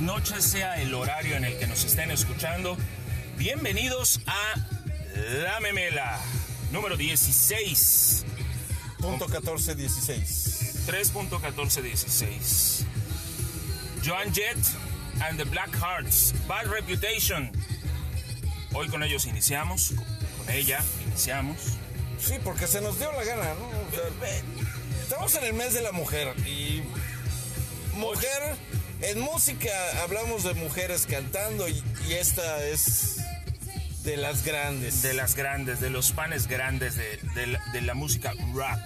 noches, sea el horario en el que nos estén escuchando. Bienvenidos a La Memela, número 16. Punto 1416. 3.1416. Joan Jett and the Black Hearts, Bad Reputation. Hoy con ellos iniciamos, con ella iniciamos. Sí, porque se nos dio la gana, estamos en el mes de la mujer y mujer, en música hablamos de mujeres cantando y, y esta es de las grandes. De las grandes, de los panes grandes de, de la, de la música rock.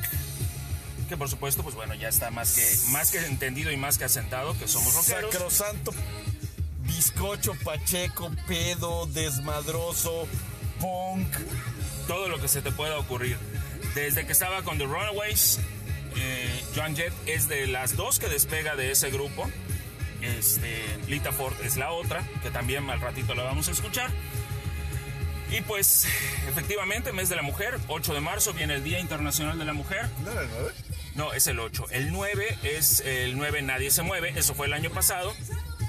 Que por supuesto, pues bueno, ya está más que, más que entendido y más que asentado que somos rockeros. Sacrosanto, bizcocho, pacheco, pedo, desmadroso, punk. todo lo que se te pueda ocurrir. Desde que estaba con The Runaways, eh, Joan Jett es de las dos que despega de ese grupo. Este, Lita Ford es la otra, que también al ratito la vamos a escuchar. Y pues, efectivamente, mes de la mujer, 8 de marzo viene el Día Internacional de la Mujer. ¿No era el nueve? No, es el 8. El 9 es el 9 Nadie se mueve, eso fue el año pasado.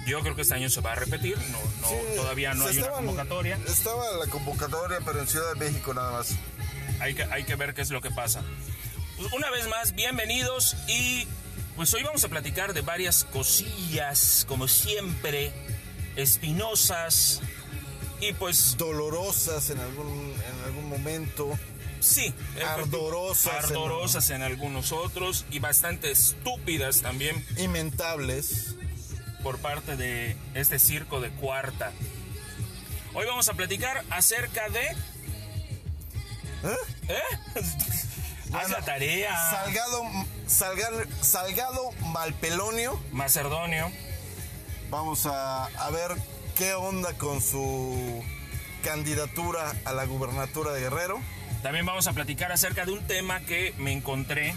Yo creo que este año se va a repetir, no, no, Sí, todavía no hay una convocatoria. Estaba la convocatoria, pero en Ciudad de México nada más. hay que, hay que ver qué es lo que pasa. Pues, Una vez más, bienvenidos y pues hoy vamos a platicar de varias cosillas, como siempre, espinosas y pues Dolorosas en algún, en algún momento. sí, Ardorosas ardorosas en algunos otros y bastante estúpidas también Inventables. por parte de este circo de cuarta. Hoy vamos a platicar acerca de... ¿Eh? Haz la tarea. Salgado, Salgar- Salgado Malpelonio. Macedonio. Vamos a, a ver qué onda con su candidatura a la gubernatura de Guerrero. También vamos a platicar acerca de un tema que me encontré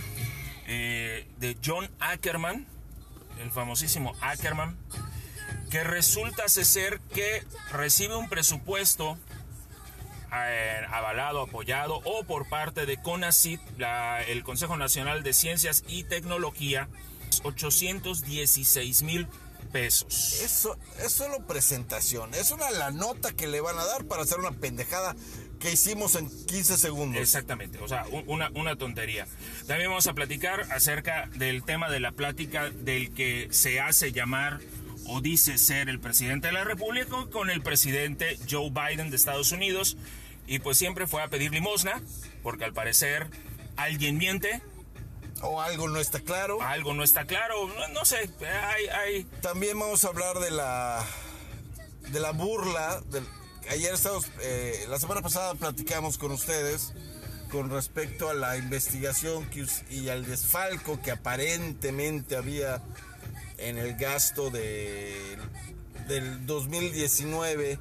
eh, de John Ackerman, el famosísimo Ackerman, que resulta ser que recibe un presupuesto avalado, apoyado o por parte de CONACYT, el Consejo Nacional de Ciencias y Tecnología, 816 mil pesos. Eso es solo presentación. Es una la nota que le van a dar para hacer una pendejada que hicimos en 15 segundos. Exactamente, o sea, un- una, una tontería. También vamos a platicar acerca del tema de la plática del que se hace llamar o dice ser el presidente de la República con el presidente Joe Biden de Estados Unidos. Y pues siempre fue a pedir limosna, porque al parecer alguien miente, O algo no está claro. algo no está claro, no, no sé, hay, hay, También vamos a hablar de la de la burla. del- ayer estamos, eh, la semana pasada platicamos con ustedes con respecto a la investigación que y al desfalco que aparentemente había en el gasto de, del 2019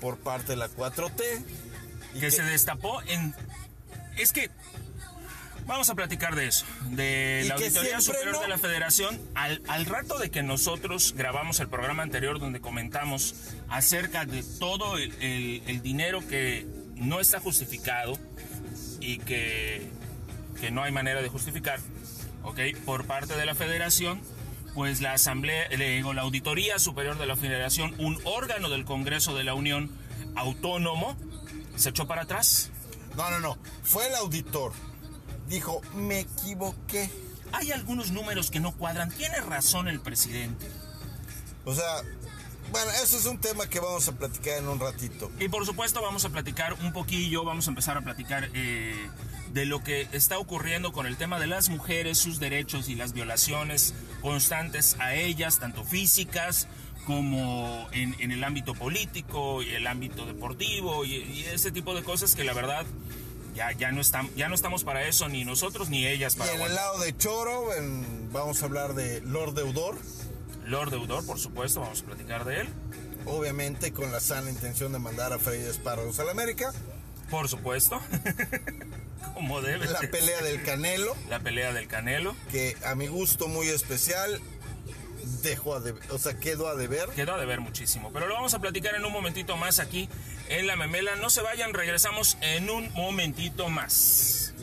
por parte de la 4T. Que se destapó en... Es que... Vamos a platicar de eso, de Y la Auditoría Superior no- de la Federación. Al, al rato de que nosotros grabamos el programa anterior donde comentamos acerca de todo el, el- el dinero que no está justificado y que, que no hay manera de justificar, ¿ok? Por parte de la Federación, pues la Asamblea, le digo, la Auditoría Superior de la Federación, un órgano del Congreso de la Unión autónomo, se echó para atrás. No, no, no. Fue el auditor. Dijo, me equivoqué. Hay algunos números que no cuadran. Tiene razón el presidente. O sea, bueno, eso es un tema que vamos a platicar en un ratito. Y por supuesto vamos a platicar un poquillo, vamos a empezar a platicar eh, de lo que está ocurriendo con el tema de las mujeres, sus derechos y las violaciones constantes a ellas, tanto físicas como en, en el ámbito político y el ámbito deportivo y, y ese tipo de cosas que la verdad ya, ya, no están, ya no estamos para eso, ni nosotros ni ellas Y para en el lado de Choro, en- vamos a hablar de Lord Deudor, Lord Deudor, por supuesto, vamos a platicar de él. obviamente con la sana intención de mandar a Freddy Espárragos a la América. Por supuesto. Como debe La pelea del Canelo, La pelea del Canelo. que a mi gusto muy especial, dejo a de, o sea, quedo a deber. Quedo a deber muchísimo, pero lo vamos a platicar en un momentito más aquí en La Memela. No se vayan, regresamos en un momentito más.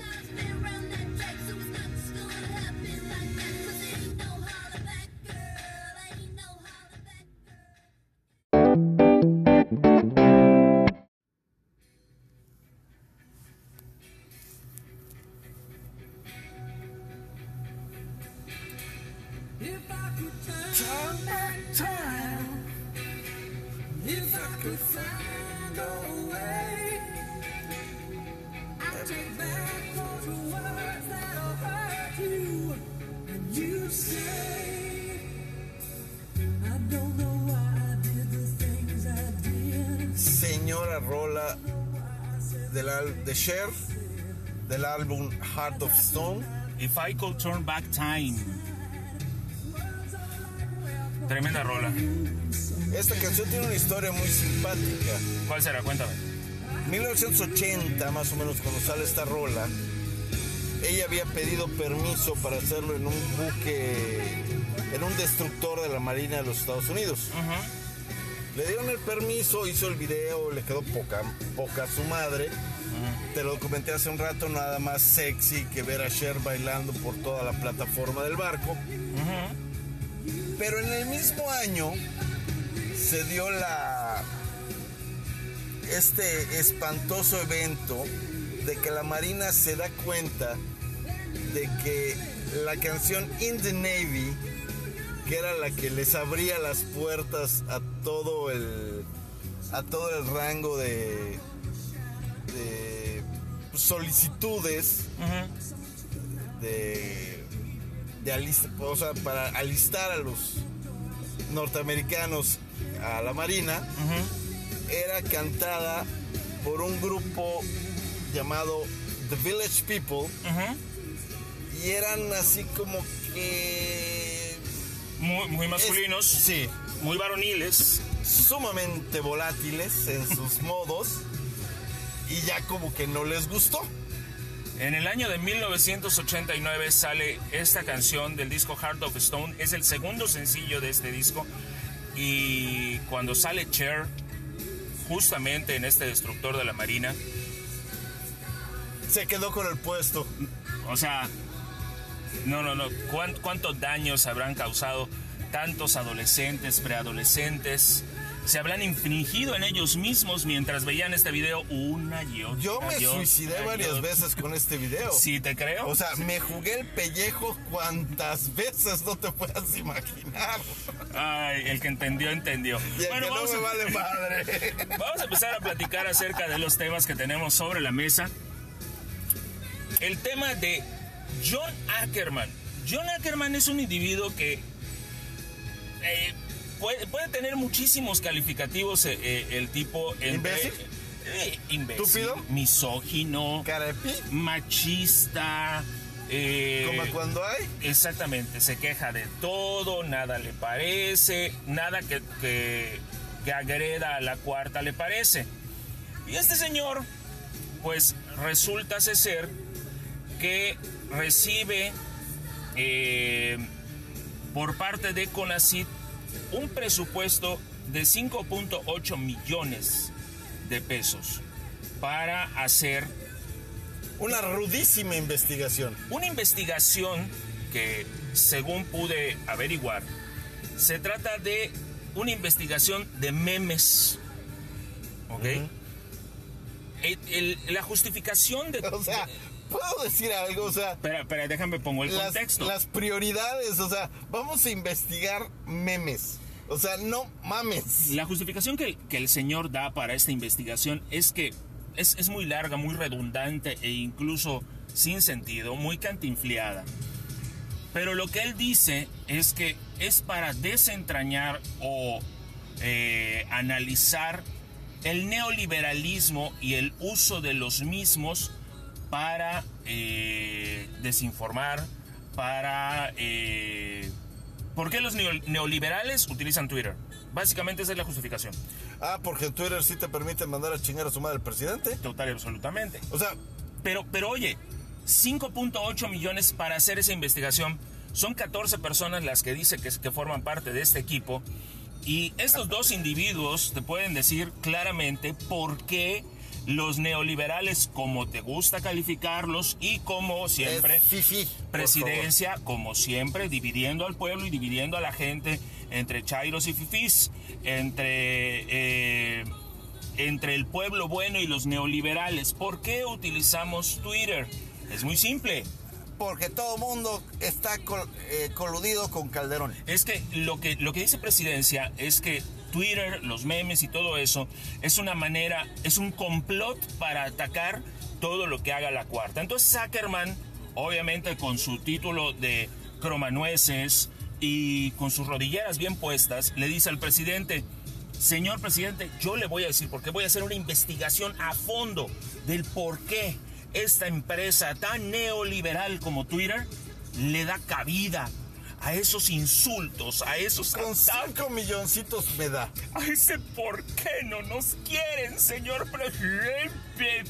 Time. If I could find a way, I'd take back those words that'll hurt you. And you say, I don't know why I did the things I did. Señora Rola del al- de Cher, del álbum Heart of Stone. If I Could Turn Back Time. Tremenda rola. Esta canción tiene una historia muy simpática. ¿Cuál será? Cuéntame. 1980, más o menos, cuando sale esta rola, ella había pedido permiso para hacerlo en un buque, en un destructor de la Marina de los Estados Unidos. Le dieron el permiso, hizo el video, le quedó poca, poca a su madre. Te lo comenté hace un rato, nada más sexy que ver a Cher bailando por toda la plataforma del barco. Pero en el mismo año se dio la este espantoso evento de que la Marina se da cuenta de que la canción In the Navy, que era la que les abría las puertas a todo el a todo el rango de de solicitudes de, de alist- o sea, para alistar a los norteamericanos a la marina era cantada por un grupo llamado The Village People. Y eran así como que Muy, muy masculinos, Es- sí, muy varoniles. sumamente volátiles en sus modos. Y ya como que no les gustó. En el año de 1989 sale esta canción del disco Heart of Stone. Es el segundo sencillo de este disco. Y cuando sale Cher, justamente en este destructor de la Marina, Se quedó con el puesto. o sea, no, no, no, ¿cuán- ¿cuántos daños habrán causado tantos adolescentes, preadolescentes? Se habrán infringido en ellos mismos mientras veían este video una y otra. Yo me suicidé varias veces con este video. Sí, te creo. O sea, me jugué el pellejo cuantas veces no te puedas imaginar. Ay, el que entendió, entendió. Y el que no vamos, me a, vale madre. vamos a empezar a platicar acerca de los temas que tenemos sobre la mesa. El tema de John Ackerman. John Ackerman es un individuo que eh, puede, puede tener muchísimos calificativos eh, eh, el tipo. entre- ¿Imbécil? eh, imbécil, ¿Estúpido? Misógino, Cara de pi, machista. eh, como cuando hay. Exactamente, se queja de todo, nada le parece, nada que, que, que agreda a la cuarta le parece. Y este señor, pues resulta ser que recibe eh, por parte de CONACYT un presupuesto de 5.8 millones de pesos para hacer Una rudísima investigación. una investigación que, según pude averiguar, se trata de una investigación de memes. ¿Ok? El- el- la justificación de... O sea, ¿puedo decir algo? O sea, Espera, espera, déjame pongo el las, contexto. las prioridades, o sea, vamos a investigar memes. O sea, no mames. La justificación que, que el señor da para esta investigación es que es, es muy larga, muy redundante e incluso sin sentido, muy cantinfliada. Pero lo que él dice es que es para desentrañar o eh, analizar el neoliberalismo y el uso de los mismos para eh, desinformar, para... eh, ¿Por qué los neo- neoliberales utilizan Twitter? Básicamente esa es la justificación. Ah, porque Twitter sí te permite mandar a chingar a su madre el presidente. Total y absolutamente. O sea, Pero, pero oye, 5.8 millones para hacer esa investigación. Son 14 personas las que dice que, que forman parte de este equipo. Y estos dos individuos te pueden decir claramente por qué los neoliberales, como te gusta calificarlos y como siempre, es por presidencia, como siempre, dividiendo al pueblo y dividiendo a la gente entre chairos y fifís, entre, eh, entre el pueblo bueno y los neoliberales. ¿Por qué utilizamos Twitter? Es muy simple. porque todo mundo está col- eh, coludido con Calderón. Es que lo que lo que dice presidencia es que Twitter, los memes y todo eso es una manera, es un complot para atacar todo lo que haga la cuarta. Entonces Zuckerman, obviamente con su título de cromanueces y con sus rodilleras bien puestas, le dice al presidente, señor presidente, yo le voy a decir porque voy a hacer una investigación a fondo del por qué esta empresa tan neoliberal como Twitter le da cabida a esos insultos, a esos Con ataques, cinco milloncitos me da. a ese por qué no nos quieren, señor presidente.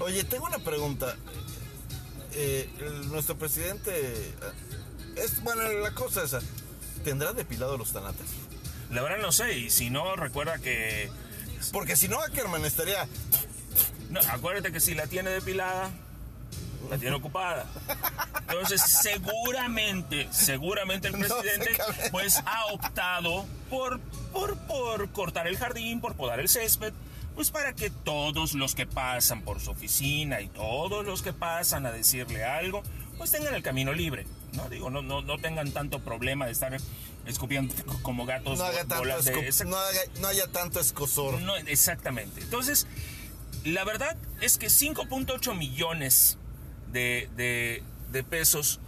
Oye, tengo una pregunta. Eh, nuestro presidente... eh, Es, bueno, la cosa esa. ¿Tendrá depilado los tanates? La verdad no sé, y si no, recuerda que... Porque si no, Ackerman estaría... No, acuérdate que si la tiene depilada, la tiene ocupada. Entonces, seguramente, seguramente el presidente pues ha optado por, por, por cortar el jardín, por podar el césped, pues para que todos los que pasan por su oficina y todos los que pasan a decirle algo, pues tengan el camino libre. No digo, no, no, no tengan tanto problema de estar escupiendo como gatos No, haga tanto bolas de esco- no, haga- no haya tanto escosor. no, exactamente. Entonces, la verdad es que 5.8 millones de, de- de pesos.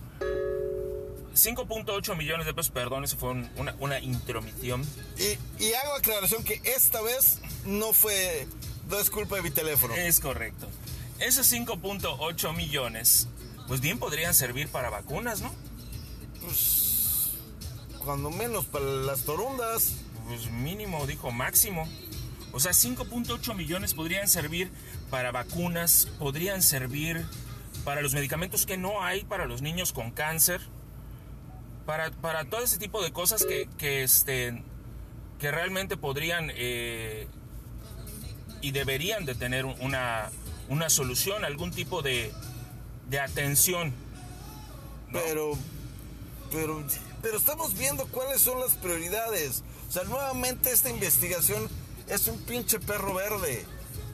5.8 millones de pesos, perdón, eso fue un- una, una intromisión. Y, y hago aclaración que esta vez no fue... No es culpa de mi teléfono. Es correcto. Esos 5.8 millones, pues bien podrían servir para vacunas, ¿no? Cuando menos para las torundas. Pues mínimo, dijo máximo. O sea, 5.8 millones podrían servir para vacunas, podrían servir para los medicamentos que no hay para los niños con cáncer, para, para todo ese tipo de cosas que, que, este, que realmente podrían eh, y deberían de tener una, una solución, algún tipo de, de atención. ¿no? Pero, pero, pero estamos viendo cuáles son las prioridades. O sea, nuevamente esta investigación es un pinche perro verde.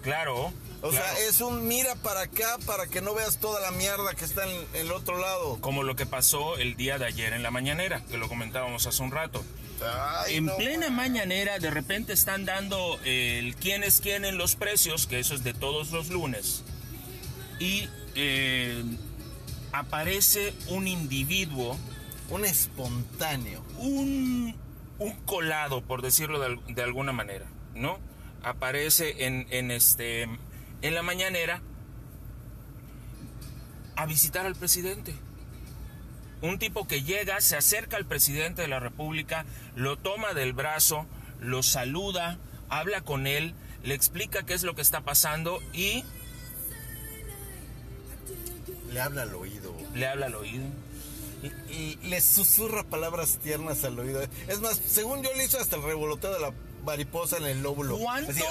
Claro. O claro. sea, es un mira para acá para que no veas toda la mierda que está en, el otro lado. Como lo que pasó el día de ayer en la mañanera, que lo comentábamos hace un rato. Ay, en no. plena mañanera de repente están dando el quién es quién en los precios, que eso es de todos los lunes. Y eh, aparece un individuo, Un espontáneo. un, un colado, por decirlo de, de alguna manera, ¿no? Aparece en, en este, en la mañanera a visitar al presidente. Un tipo que llega, se acerca al presidente de la República, lo toma del brazo, lo saluda, habla con él, le explica qué es lo que está pasando y Le habla al oído. le habla al oído. Y, y le susurra palabras tiernas al oído. Es más, según yo le hizo hasta el revoloteo de la mariposa en el lóbulo. ¿Cuántos? Así,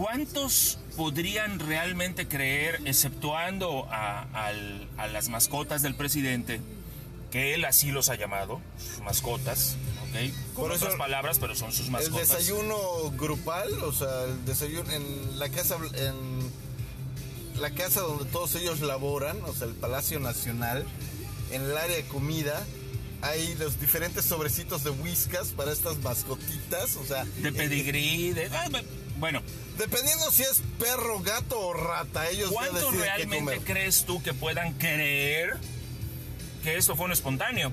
¿Cuántos podrían realmente creer, exceptuando a, las mascotas del presidente, que él así los ha llamado, sus mascotas, ¿ok? Con otras palabras, pero son sus El mascotas. desayuno grupal, o sea, el desayuno en la casa en la casa donde todos ellos laboran, o sea, el Palacio Nacional, en el área de comida hay los diferentes sobrecitos de whiskas para estas mascotitas, o sea, De eh, pedigrí, de... bueno, dependiendo si es perro, gato o rata, ellos ¿cuánto realmente comer. crees tú que puedan creer que esto fue un espontáneo?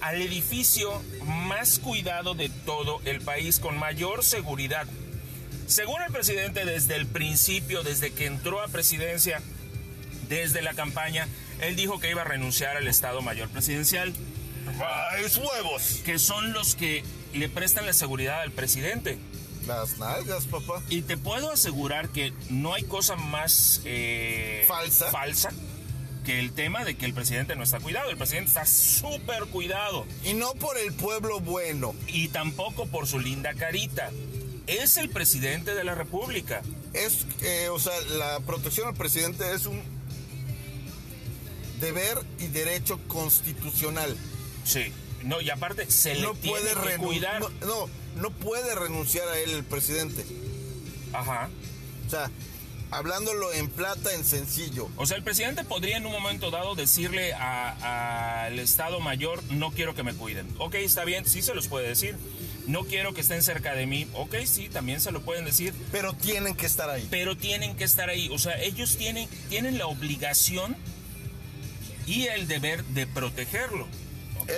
Al edificio más cuidado de todo el país, con mayor seguridad. Según el presidente, desde el principio, desde que entró a presidencia, desde la campaña, él dijo que iba a renunciar al Estado Mayor Presidencial, ¡Ay, huevos! que son los que le prestan la seguridad al presidente. Las nalgas, papá. Y te puedo asegurar que no hay cosa más eh, Falsa. falsa que el tema de que el presidente no está cuidado. El presidente está súper cuidado. Y no por el pueblo bueno. Y tampoco por su linda carita. Es el presidente de la República. es, eh, o sea, la protección al presidente es un deber y derecho constitucional. Sí. No, y aparte se le No tiene puede, que cuidar. no, no, no puede renunciar a él el presidente. Ajá. O sea, hablándolo en plata, en sencillo. O sea, el presidente podría en un momento dado decirle al Estado Mayor, no quiero que me cuiden. Ok, está bien, sí se los puede decir. No quiero que estén cerca de mí. Ok, sí, también se lo pueden decir. Pero tienen que estar ahí. Pero tienen que estar ahí. O sea, ellos tienen, tienen la obligación y el deber de protegerlo.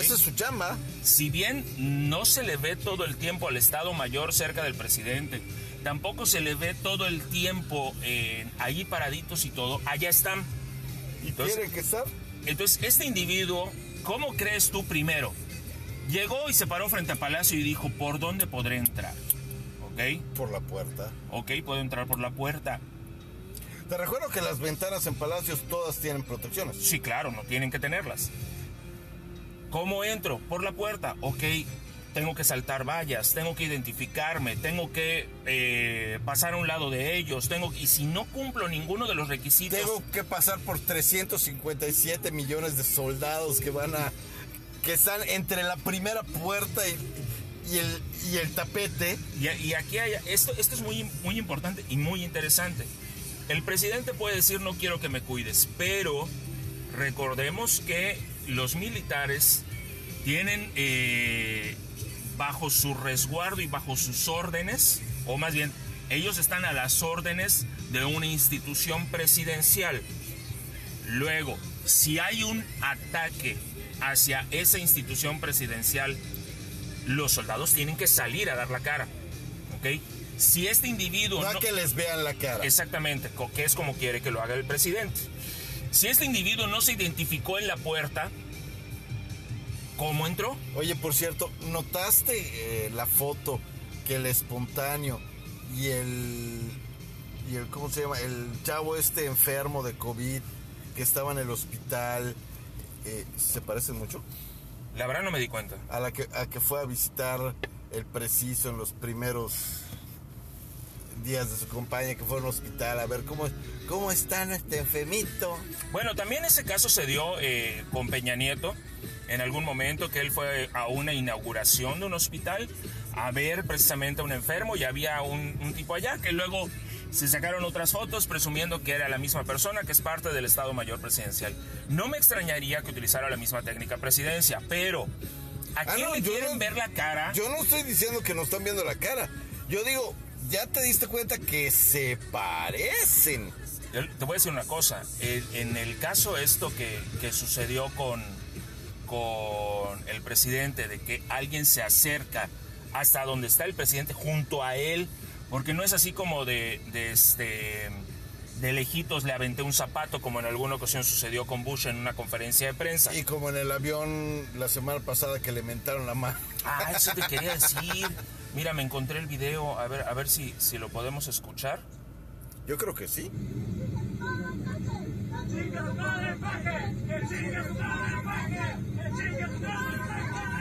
Esa es su chamba. Si bien no se le ve todo el tiempo al Estado Mayor cerca del presidente, tampoco se le ve todo el tiempo eh, ahí paraditos y todo, allá están. ¿Y Entonces- tienen que estar? Entonces, este individuo, ¿cómo crees tú primero? Llegó y se paró frente a Palacio y dijo, ¿por dónde podré entrar? ¿Ok? Por la puerta. Ok, puedo entrar por la puerta. Te recuerdo que las ventanas en palacios todas tienen protecciones. Sí, claro, no tienen que tenerlas. ¿Cómo entro? Por la puerta. Ok, tengo que saltar vallas, tengo que identificarme, tengo que eh, pasar a un lado de ellos, tengo y si no cumplo ninguno de los requisitos, Tengo que pasar por 357 millones de soldados que van a. que están entre la primera puerta y, y el, y el tapete. y, y aquí hay esto, esto es muy, muy importante y muy interesante. El presidente puede decir no quiero que me cuides, pero recordemos que los militares tienen eh, bajo su resguardo y bajo sus órdenes, o más bien, ellos están a las órdenes de una institución presidencial. Luego, si hay un ataque hacia esa institución presidencial, los soldados tienen que salir a dar la cara. ¿Ok? Si este individuo... No no- que les vean la cara. Exactamente, que es como quiere que lo haga el presidente. Si este individuo no se identificó en la puerta, ¿cómo entró? Oye, por cierto, ¿notaste eh, la foto que el espontáneo y el, y el. ¿Cómo se llama? El chavo este enfermo de COVID que estaba en el hospital. eh, ¿Se parecen mucho? La verdad no me di cuenta. A la que, a que fue a visitar el preciso en los primeros días de su compañía que fue al hospital a ver cómo, cómo está este enfermito. Bueno, también ese caso se dio eh, con Peña Nieto en algún momento que él fue a una inauguración de un hospital a ver precisamente a un enfermo y había un, un tipo allá que luego se sacaron otras fotos presumiendo que era la misma persona que es parte del Estado Mayor Presidencial. No me extrañaría que utilizara la misma técnica presidencia, pero ¿a Ah, quién no, le quieren no- ver la cara? Yo no estoy diciendo que nos están viendo la cara. Yo digo, ya te diste cuenta que se parecen. Te voy a decir una cosa. en el caso esto que, que sucedió con, con el presidente, de que alguien se acerca hasta donde está el presidente junto a él, porque no es así como de, de este de lejitos le aventé un zapato como en alguna ocasión sucedió con Bush en una conferencia de prensa. Y como en el avión la semana pasada que le mentaron la mano. Ah, eso te quería decir. Mira, me encontré el video, a ver, a ver si, si lo podemos escuchar. Yo creo que sí.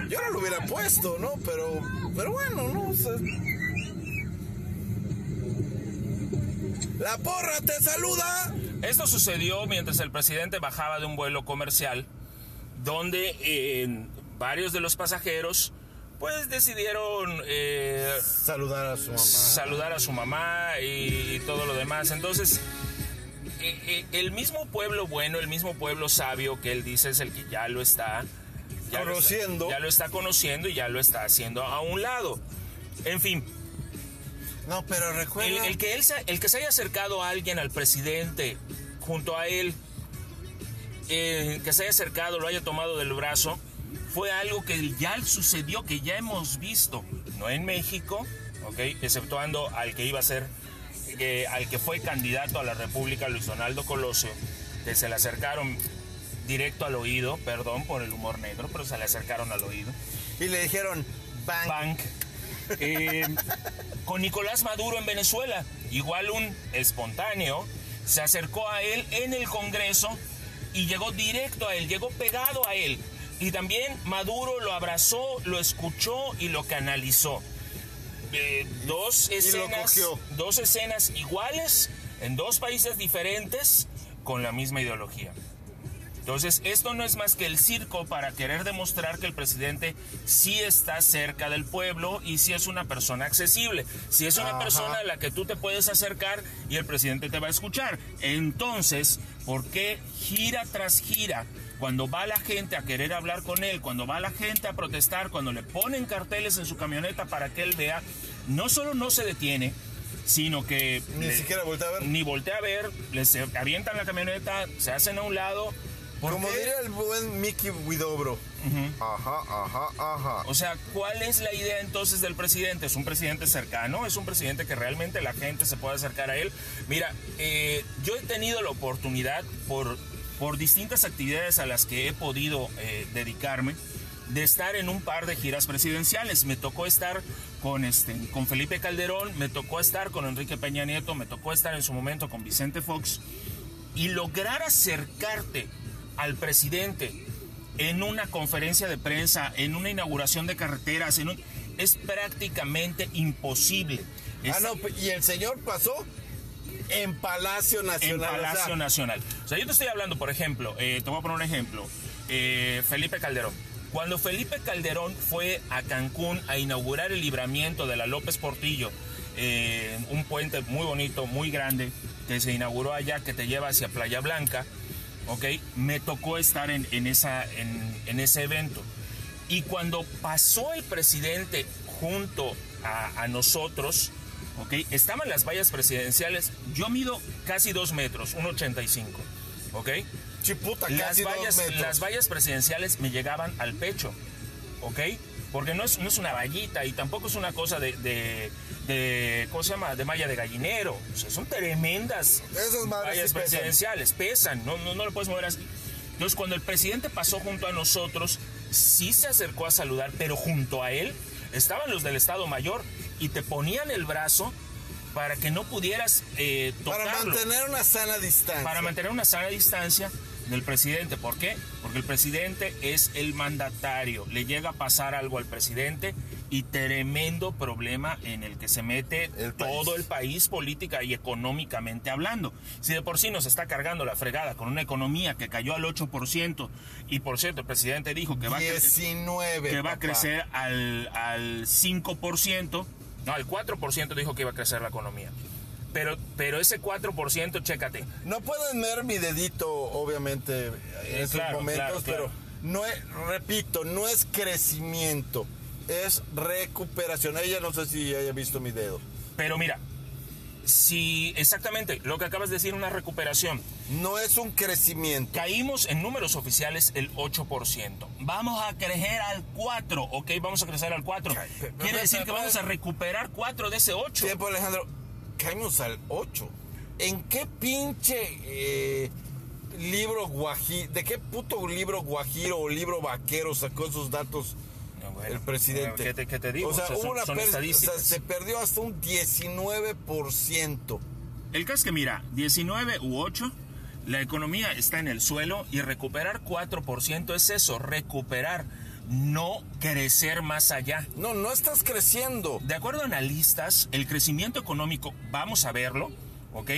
Yo no lo hubiera puesto, ¿no? Pero, pero bueno, ¿no? O sea, La porra te saluda. Esto sucedió mientras el presidente bajaba de un vuelo comercial, donde eh, varios de los pasajeros pues decidieron eh, Saludar a su mamá. saludar a su mamá y, todo lo demás. Entonces, eh, eh, el mismo pueblo bueno, el mismo pueblo sabio que él dice es el que ya lo está ya lo está- Conociendo. ya lo está conociendo y ya lo está haciendo a un lado. En fin, No, pero recuerda. el que él se, el que se haya acercado a alguien, al presidente, junto a él, eh, que se haya acercado, lo haya tomado del brazo, fue algo que ya sucedió, que ya hemos visto, no en México, ¿ok? Exceptuando al que iba a ser, eh, al que fue candidato a la República, Luis Donaldo Colosio, que se le acercaron directo al oído, perdón por el humor negro, pero se le acercaron al oído. Y le dijeron, bang. Bank. Eh, con Nicolás Maduro en Venezuela, igual un espontáneo, se acercó a él en el Congreso y llegó directo a él, llegó pegado a él. Y también Maduro lo abrazó, lo escuchó y lo canalizó. Eh, dos escenas, dos escenas iguales en dos países diferentes con la misma ideología. Entonces, esto no es más que el circo para querer demostrar que el presidente sí está cerca del pueblo y sí es una persona accesible. Si es una Ajá. persona a la que tú te puedes acercar y el presidente te va a escuchar. Entonces, ¿por qué gira tras gira? Cuando va la gente a querer hablar con él, cuando va la gente a protestar, cuando le ponen carteles en su camioneta para que él vea, no solo no se detiene, sino que Ni le- siquiera voltea a ver. ni voltea a ver, les avientan la camioneta, se hacen a un lado. ¿Por Como qué? diría el buen Mickey Widobro. Ajá, ajá, ajá. O sea, ¿cuál es la idea entonces del presidente? ¿Es un presidente cercano? ¿Es un presidente que realmente la gente se puede acercar a él? Mira, eh, yo he tenido la oportunidad por, por distintas actividades a las que he podido eh, dedicarme de estar en un par de giras presidenciales. Me tocó estar con, este, con Felipe Calderón, me tocó estar con Enrique Peña Nieto, me tocó estar en su momento con Vicente Fox y lograr acercarte al presidente en una conferencia de prensa, en una inauguración de carreteras, en un- es prácticamente imposible. Es Ah, no, y el señor pasó en Palacio en Nacional. o sea, Palacio Nacional. O sea, yo te estoy hablando, por ejemplo, eh, te voy a poner un ejemplo. Eh, Felipe Calderón. Cuando Felipe Calderón fue a Cancún a inaugurar el libramiento de la López Portillo, eh, un puente muy bonito, muy grande, que se inauguró allá, que te lleva hacia Playa Blanca, ¿ok? Me tocó estar en, en esa, en, en ese evento. Y cuando pasó el presidente junto a, a nosotros, ¿ok? Estaban las vallas presidenciales, yo mido casi dos metros, 1,85, ¿ok? Chiputa, Las casi dos vallas, metros. las vallas presidenciales me llegaban al pecho, ¿ok? Porque no es, no es una vallita y tampoco es una cosa de, de, de- ¿cómo se llama? De malla de gallinero. O sea, son tremendas Esas vallas sí pesan. presidenciales, pesan, no, no, no lo puedes mover así. Entonces, cuando el presidente pasó junto a nosotros, sí se acercó a saludar, pero junto a él estaban los del Estado Mayor y te ponían el brazo para que no pudieras eh, Para tocarlo mantener una sana distancia. para mantener una sana distancia del presidente. ¿Por qué? Porque el presidente es el mandatario. Le llega a pasar algo al presidente y tremendo problema en el que se mete El todo país. el país política y económicamente hablando. Si de por sí nos está cargando la fregada con una economía que cayó al 8% y por cierto el presidente dijo que va a crecer 19. que va a crecer al, al 5%, no, al 4% dijo que iba a crecer la economía. Pero, pero ese 4%, chécate, No pueden ver mi dedito, obviamente, en Eh, estos claro, momentos, claro, claro. pero no es, repito, no es crecimiento, es recuperación. Ella no sé si haya visto mi dedo. Pero mira, si exactamente lo que acabas de decir, una recuperación, No es un crecimiento. caímos en números oficiales el 8%. Vamos a crecer al 4, ok, vamos a crecer al 4. Ca- pe- Quiere decir que vamos a recuperar 4 de ese 8. Tiempo, Alejandro. Caímos al 8. ¿En qué pinche eh, libro guajiro, de qué puto libro guajiro o libro vaquero sacó esos datos bueno, el presidente? ¿Qué te, qué te digo? O sea, O sea, hubo son, una son pérdida, o sea, estadísticas. se perdió hasta un 19%. El caso es que mira, 19 u 8, la economía está en el suelo y recuperar 4% es eso, recuperar, no crecer más allá. No, no estás creciendo. De acuerdo a analistas, el crecimiento económico, vamos a verlo, ¿ok?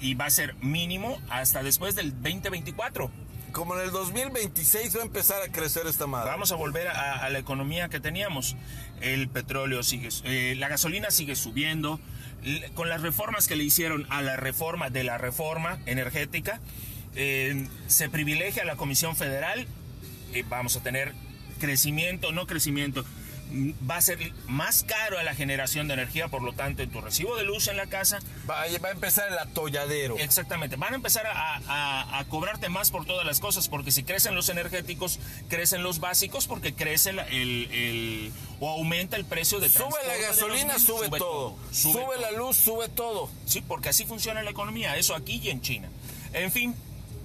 Y va a ser mínimo hasta después del 2024. Como en el 2026 va a empezar a crecer esta madre. Vamos a volver a, a la economía que teníamos. El petróleo sigue, eh, la gasolina sigue subiendo. Con las reformas que le hicieron a la reforma de la reforma energética, eh, se privilegia la Comisión Federal. eh, vamos a tener crecimiento, no crecimiento. Va a ser más caro a la generación de energía, por lo tanto, en tu recibo de luz en la casa, Va, va a empezar el atolladero. Exactamente, van a empezar a, a- a cobrarte más por todas las cosas, porque si crecen los energéticos, crecen los básicos, porque crece la- el, el- o aumenta el precio de Sube transporte la de los gasolina, mismos, sube, todo. Sube, todo. la luz, sube todo. Sí, porque así funciona la economía, eso aquí y en China. En fin,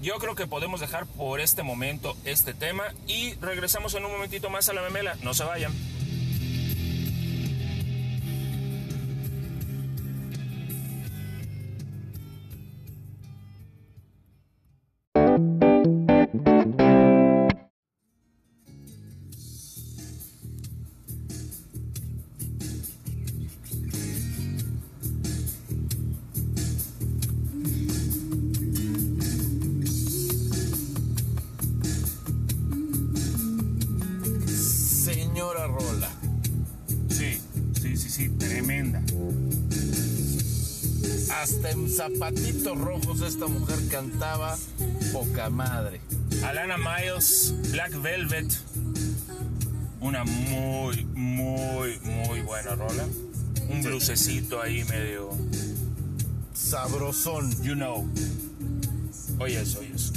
yo creo que podemos dejar por este momento este tema y regresamos en un momentito más a la memela, no se vayan. Zapatitos rojos esta mujer cantaba poca madre. Alana Miles, Black Velvet. Una muy, muy, muy buena rola. Un blusecito ahí medio. Sabrosón. You know. Oye eso, oye eso.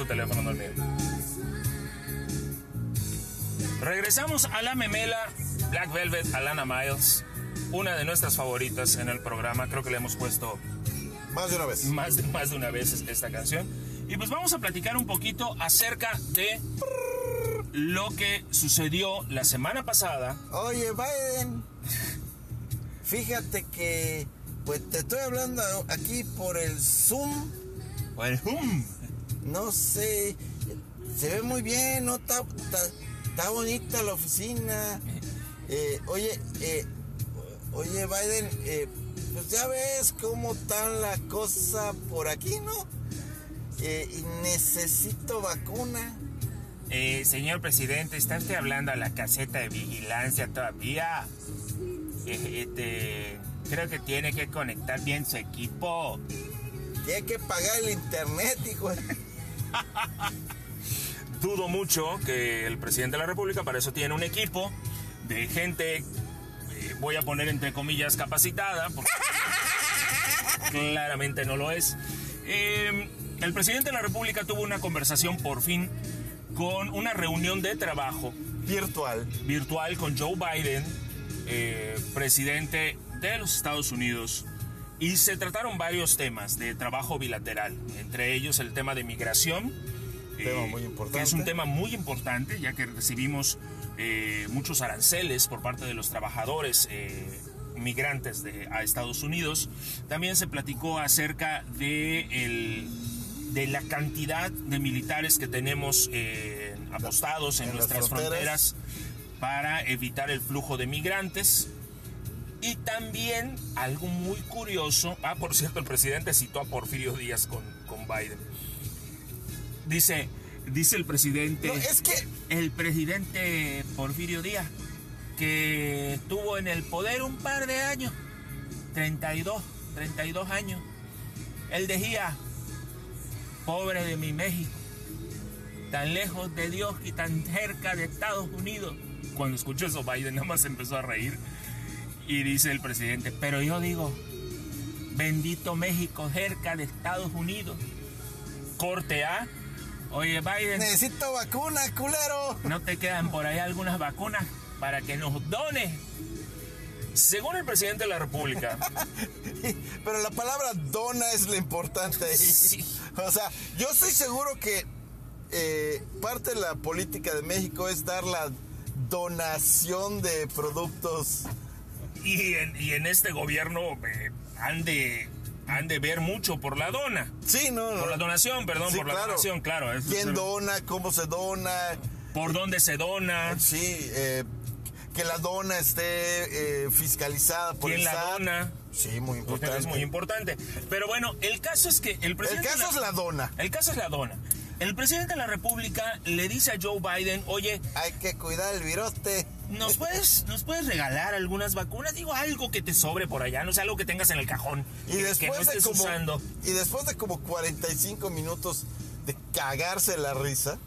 Tu teléfono, no el mío. Regresamos a la memela Black Velvet, Alana Miles. Una de nuestras favoritas en el programa. Creo que le hemos puesto Más de una vez. más de, más de una vez es- esta canción. Y pues vamos a platicar un poquito acerca de lo que sucedió la semana pasada. Oye, Biden, fíjate que pues te estoy hablando aquí por el Zoom. Pues, ¡hum! No sé, se ve muy bien, ¿no? Está, está- está bonita la oficina. Eh, oye, eh, oye, Biden, eh, pues ya ves cómo está la cosa por aquí, ¿no? Eh, y necesito vacuna. Eh, señor presidente, ¿está usted hablando a la caseta de vigilancia todavía? Este, creo que tiene que conectar bien su equipo. Hay que pagar el internet, hijo. Dudo mucho que el presidente de la República para eso tiene un equipo de gente, eh, voy a poner entre comillas, capacitada, porque claramente no lo es. Eh, el presidente de la República tuvo una conversación por fin con una reunión de trabajo Virtual. virtual con Joe Biden, eh, presidente de los Estados Unidos, y se trataron varios temas de trabajo bilateral, entre ellos el tema de migración, eh, Tema muy importante. que es un tema muy importante, ya que recibimos eh, muchos aranceles por parte de los trabajadores eh, migrantes de, a Estados Unidos. También se platicó acerca de, el- de la cantidad de militares que tenemos apostados en, nuestras fronteras. fronteras para evitar el flujo de migrantes. Y también algo muy curioso, ah, por cierto, el presidente citó a Porfirio Díaz con, con Biden. Dice, dice el presidente, No, es que el presidente Porfirio Díaz, que estuvo en el poder un par de años, 32, 32 años. Él decía, pobre de mi México, tan lejos de Dios y tan cerca de Estados Unidos. Cuando escuchó eso, Biden nada más empezó a reír. Y dice el presidente, pero yo digo, bendito México cerca de Estados Unidos. Corte A. Oye, Biden, necesito vacuna, culero. ¿no te quedan por ahí algunas vacunas para que nos dones? Según el presidente de la República, Pero la palabra dona es lo importante ahí. Sí. O sea, yo estoy seguro que eh, parte de la política de México es dar la donación de productos. Y en, y en este gobierno eh, han, de, han de ver mucho por la dona. Sí, no, no. Por la donación, perdón, Sí, por la claro. donación, claro. eso ¿Quién es- dona? ¿Cómo se dona? Por dónde se dona. Sí, eh, que la dona esté eh, fiscalizada por ¿Quién el la dona? Sí, muy importante. Es muy importante. Pero bueno, el caso es que el El presidente... caso es la dona. El caso es la dona. El presidente de la República le dice a Joe Biden, oye, Hay que cuidar el virote. ¿nos puedes, ¿nos puedes regalar algunas vacunas? Digo, algo que te sobre por allá, no sé, algo que tengas en el cajón. Y que, que después, no de como, usando. y después de como 45 minutos de cagarse la risa,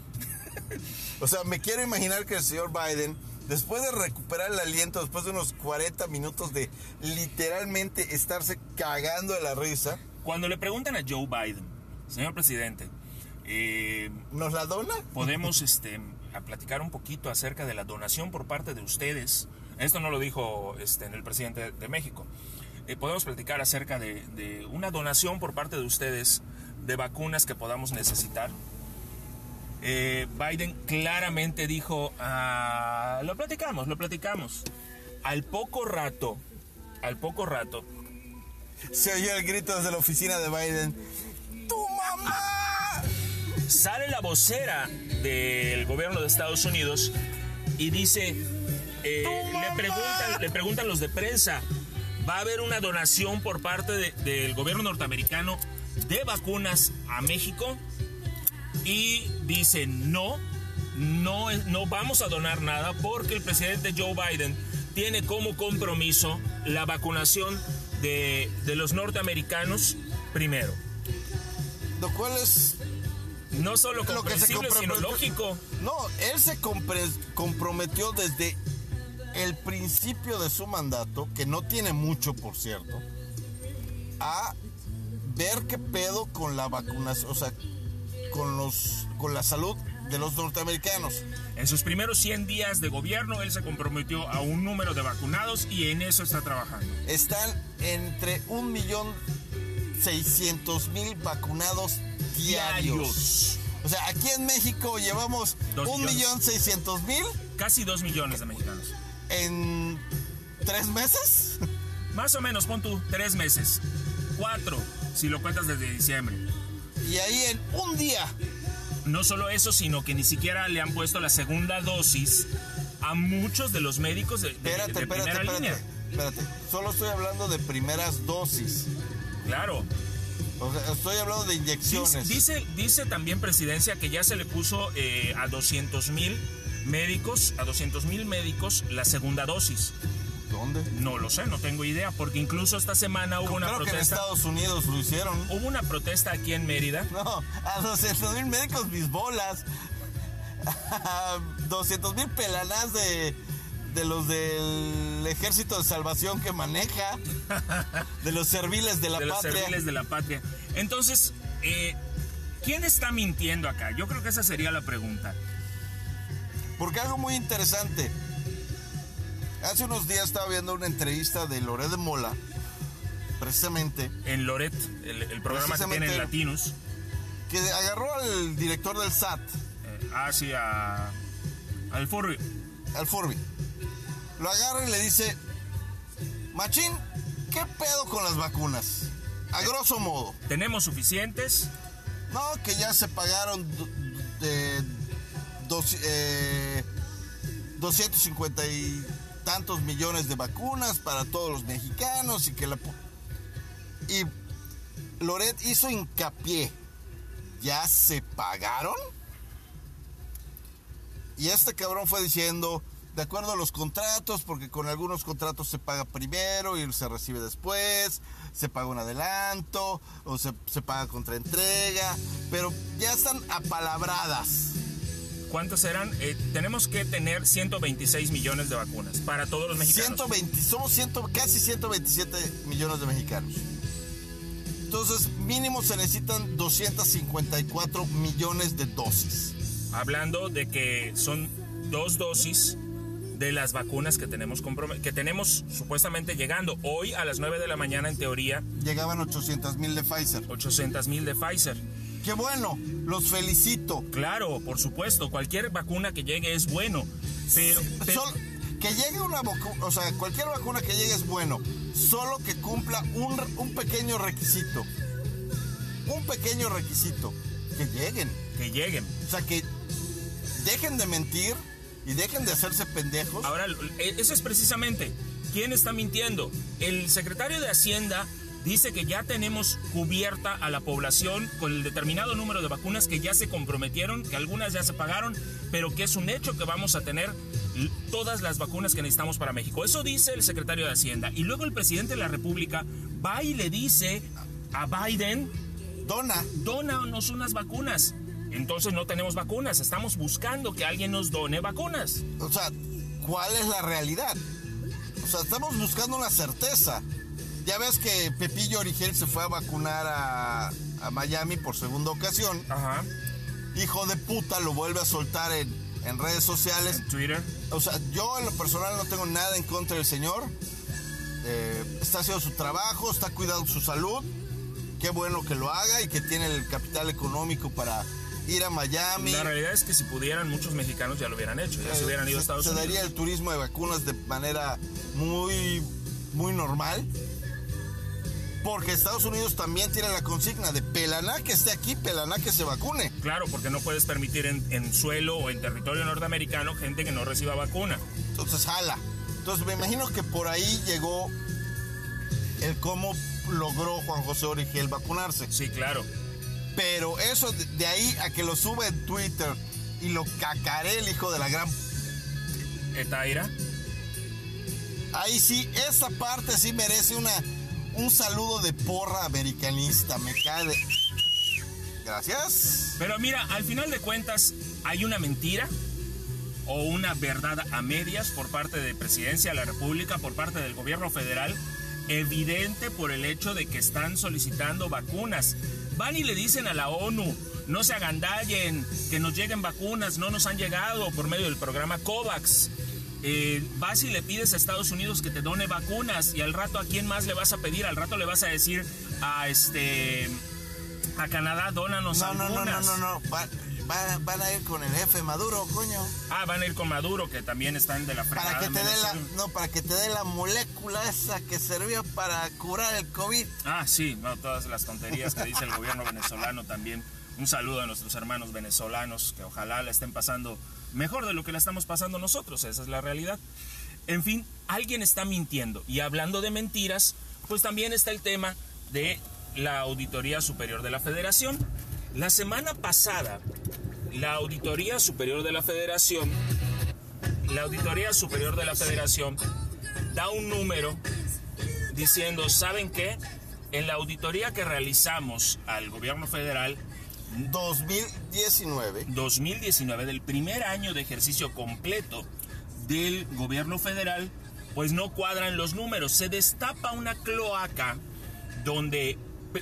o sea, me quiero imaginar que el señor Biden, después de recuperar el aliento, después de unos 40 minutos de literalmente estarse cagando de la risa, Cuando le preguntan a Joe Biden, señor presidente, eh, ¿nos la dona? podemos este, a platicar un poquito acerca de la donación por parte de ustedes. Esto no lo dijo este, el presidente de México. Eh, podemos platicar acerca de, de una donación por parte de ustedes de vacunas que podamos necesitar. Eh, Biden claramente dijo, "Ah, lo platicamos, lo platicamos. Al poco rato, al poco rato, Se oyó el grito desde la oficina de Biden. ¡Tu mamá! Sale la vocera del gobierno de Estados Unidos y dice, eh, le, preguntan, le preguntan los de prensa, va a haber una donación por parte de- del gobierno norteamericano de vacunas a México y dice no, no, no vamos a donar nada porque el presidente Joe Biden tiene como compromiso la vacunación de, de los norteamericanos primero. Lo cual es No solo lo que se comprensible, sino lógico. No, él se comprometió desde el principio de su mandato, que no tiene mucho, por cierto, a ver qué pedo con la vacunación, o sea, con los con la salud de los norteamericanos. En sus primeros 100 días de gobierno, él se comprometió a un número de vacunados y en eso está trabajando. Están entre un millón seiscientos mil vacunados diarios. O sea, aquí en México llevamos Dos un millones. millón seiscientos mil Casi 2 millones de mexicanos. en tres meses. Más o menos, pon tú, tres meses. Cuatro, si lo cuentas desde diciembre. Y ahí en un día No solo eso, sino que ni siquiera le han puesto la segunda dosis a muchos de los médicos de, de- Espérate, de espérate, primera espérate. línea. Espérate. Solo estoy hablando de primeras dosis. Claro. Estoy hablando de inyecciones. dice, dice también presidencia que ya se le puso eh, a 200 mil médicos, a 200 mil médicos la segunda dosis. ¿Dónde? No lo sé, no tengo idea, porque incluso esta semana hubo una Creo que en protesta. Estados Unidos lo hicieron. Hubo una protesta aquí en Mérida. No, a 200 mil médicos mis bolas. 200 mil pelanás de, de los del Ejército de Salvación que maneja. De los serviles de la de los patria. serviles de la patria. Entonces, eh, ¿quién está mintiendo acá? Yo creo que esa sería la pregunta. Porque algo muy interesante. Hace unos días estaba viendo una entrevista de Loré de Mola, precisamente, En Loret, el, el programa que tiene en Latinos, que agarró al director del SAT, eh, hacia al furby. al Furby. Lo agarra y le dice, Machín, ¿qué pedo con las vacunas? A grosso modo. Tenemos suficientes. No, que ya se pagaron de dos- eh, 250 y tantos millones de vacunas para todos los mexicanos y que la... Y Loret hizo hincapié. ¿Ya se pagaron? Y este cabrón fue diciendo, de acuerdo a los contratos, porque con algunos contratos se paga primero y se recibe después, se paga un adelanto o se, se paga contra entrega, pero ya están apalabradas. ¿Cuántos eran? Eh, tenemos que tener 126 millones de vacunas para todos los mexicanos. 120, somos 100, casi 127 millones de mexicanos. Entonces, mínimo se necesitan 254 millones de dosis. Hablando de que son dos dosis de las vacunas que tenemos que tenemos supuestamente llegando hoy a las 9 de la mañana en teoría Llegaban 800 mil de Pfizer. 800 mil de Pfizer. Qué bueno, los felicito. Claro, por supuesto, cualquier vacuna que llegue es bueno, pero, pero- Sol- que llegue una vacuna, o sea, cualquier vacuna que llegue es bueno, solo que cumpla un, un pequeño requisito. Un pequeño requisito. Que lleguen. que lleguen. O sea, que dejen de mentir y dejen de hacerse pendejos. Ahora, eh, eso es precisamente, ¿quién está mintiendo? El secretario de Hacienda dice que ya tenemos cubierta a la población con el determinado número de vacunas que ya se comprometieron, que algunas ya se pagaron, pero que es un hecho que vamos a tener todas las vacunas que necesitamos para México. Eso dice el secretario de Hacienda. Y luego el presidente de la República va y le dice a Biden, Dona. dónanos unas vacunas. Entonces no tenemos vacunas, estamos buscando que alguien nos done vacunas. O sea, ¿cuál es la realidad? O sea, estamos buscando una certeza. Ya ves que Pepillo Origel se fue a vacunar a, a Miami por segunda ocasión. Ajá. Hijo de puta lo vuelve a soltar en, en redes sociales. En Twitter. O sea, yo en lo personal no tengo nada en contra del señor. Eh, está haciendo su trabajo, está cuidando su salud. Qué bueno que lo haga y que tiene el capital económico para ir a Miami. La realidad es que si pudieran, muchos mexicanos ya lo hubieran hecho, ya se hubieran ido a se, Estados se Unidos. daría el turismo de vacunas de manera muy, muy normal. Porque Estados Unidos también tiene la consigna de pelaná que esté aquí, pelaná que se vacune. Claro, porque no puedes permitir en, en suelo o en territorio norteamericano gente que no reciba vacuna. Entonces jala. Entonces me imagino que por ahí llegó el cómo logró Juan José Origel vacunarse. Sí, claro. Pero eso de, ahí a que lo sube en Twitter y lo cacaré el hijo de la gran... Etaira. Ahí sí, esa parte sí merece una, un saludo de porra americanista. Me cae de... Gracias. Pero mira, al final de cuentas, hay una mentira o una verdad a medias por parte de Presidencia de la República, por parte del gobierno federal, evidente por el hecho de que están solicitando vacunas. Van y le dicen a la ONU, no se agandallen, que nos lleguen vacunas, no nos han llegado por medio del programa COVAX. Eh, vas y le pides a Estados Unidos que te done vacunas y al rato a quién más le vas a pedir, al rato le vas a decir a este a Canadá, dónanos No, no, no, no, algunas. no, no. Va- va- van a ir con el jefe Maduro, coño. Ah, van a ir con Maduro, que también están de la fregada. Para que te dé la, no, para que te dé la molécula esa que sirvió para curar el COVID. Ah, sí, no, todas las tonterías que dice el gobierno venezolano también. Un saludo a nuestros hermanos venezolanos, que ojalá la estén pasando mejor de lo que la estamos pasando nosotros, esa es la realidad. En fin, alguien está mintiendo. Y hablando de mentiras, pues también está el tema de la Auditoría Superior de la Federación. La semana pasada, la Auditoría Superior de la Federación, la Auditoría Superior de la Federación da un número diciendo, ¿saben qué? En la auditoría que realizamos al gobierno federal 2019. 2019, del primer año de ejercicio completo del gobierno federal, pues no cuadran los números. Se destapa una cloaca donde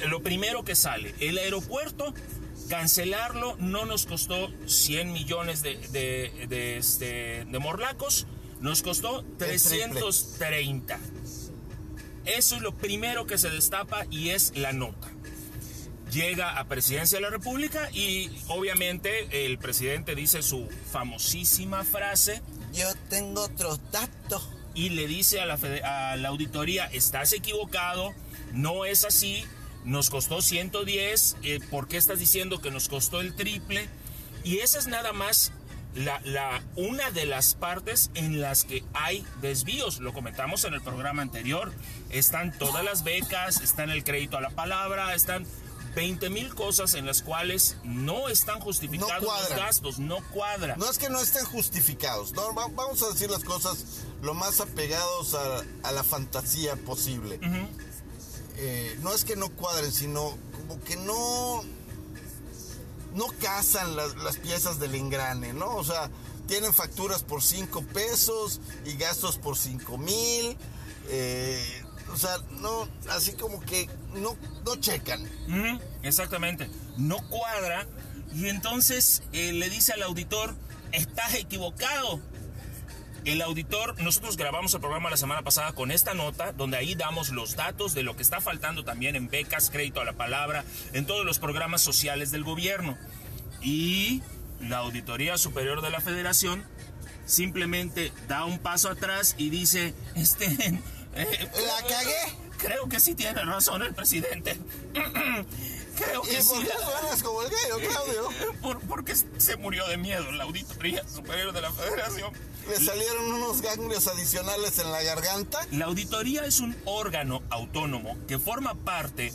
lo primero que sale, el aeropuerto, cancelarlo no nos costó 100 millones de, de, de, este, de morlacos, nos costó triple. 330. Eso es lo primero que se destapa y es la nota llega a presidencia de la República y obviamente el presidente dice su famosísima frase Yo tengo otros datos. y le dice a la, fede- a la auditoría, estás equivocado, no es así, nos costó 110, eh, ¿por qué estás diciendo que nos costó el triple? Y esa es nada más la, la- una de las partes en las que hay desvíos, lo comentamos en el programa anterior, están todas las becas, están el crédito a la palabra, están 20 mil cosas en las cuales no están justificados los cuadran. gastos, no cuadra. No es que no estén justificados. No, va- vamos a decir las cosas lo más apegados a, a la fantasía posible. Eh, no es que no cuadren, sino como que no. No casan las, piezas del engrane, ¿no? O sea, tienen facturas por 5 pesos y gastos por 5 mil. eh, o sea, no, así como que no, no checan. Exactamente. No cuadra. Y entonces eh, le dice al auditor, estás equivocado. El auditor, nosotros grabamos el programa la semana pasada con esta nota, donde ahí damos los datos de lo que está faltando también en becas, crédito a la palabra, en todos los programas sociales del gobierno. Y la Auditoría Superior de la Federación simplemente da un paso atrás y dice, este... eh, La cagué. Creo que sí tiene razón el presidente. Creo ¿Y que por sí. qué suenas como el gallo, Claudio? Por- porque se murió de miedo la Auditoría Superior de la Federación. Le salieron unos ganglios adicionales en la garganta. La auditoría es un órgano autónomo que forma parte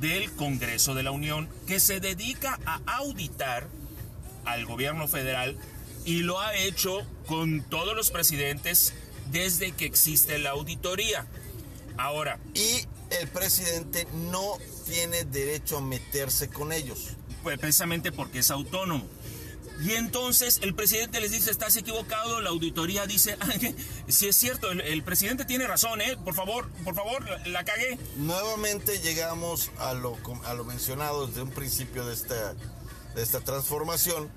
del Congreso de la Unión que se dedica a auditar al gobierno federal y lo ha hecho con todos los presidentes desde que existe la auditoría. Ahora, Y el presidente no tiene derecho a meterse con ellos. pues precisamente porque es autónomo. Y entonces el presidente les dice, estás equivocado, la auditoría dice, si es cierto, el, el presidente tiene razón, ¿eh? Por favor, por favor, la, la cagué. Nuevamente llegamos a lo, a lo mencionado desde un principio de esta, de esta transformación,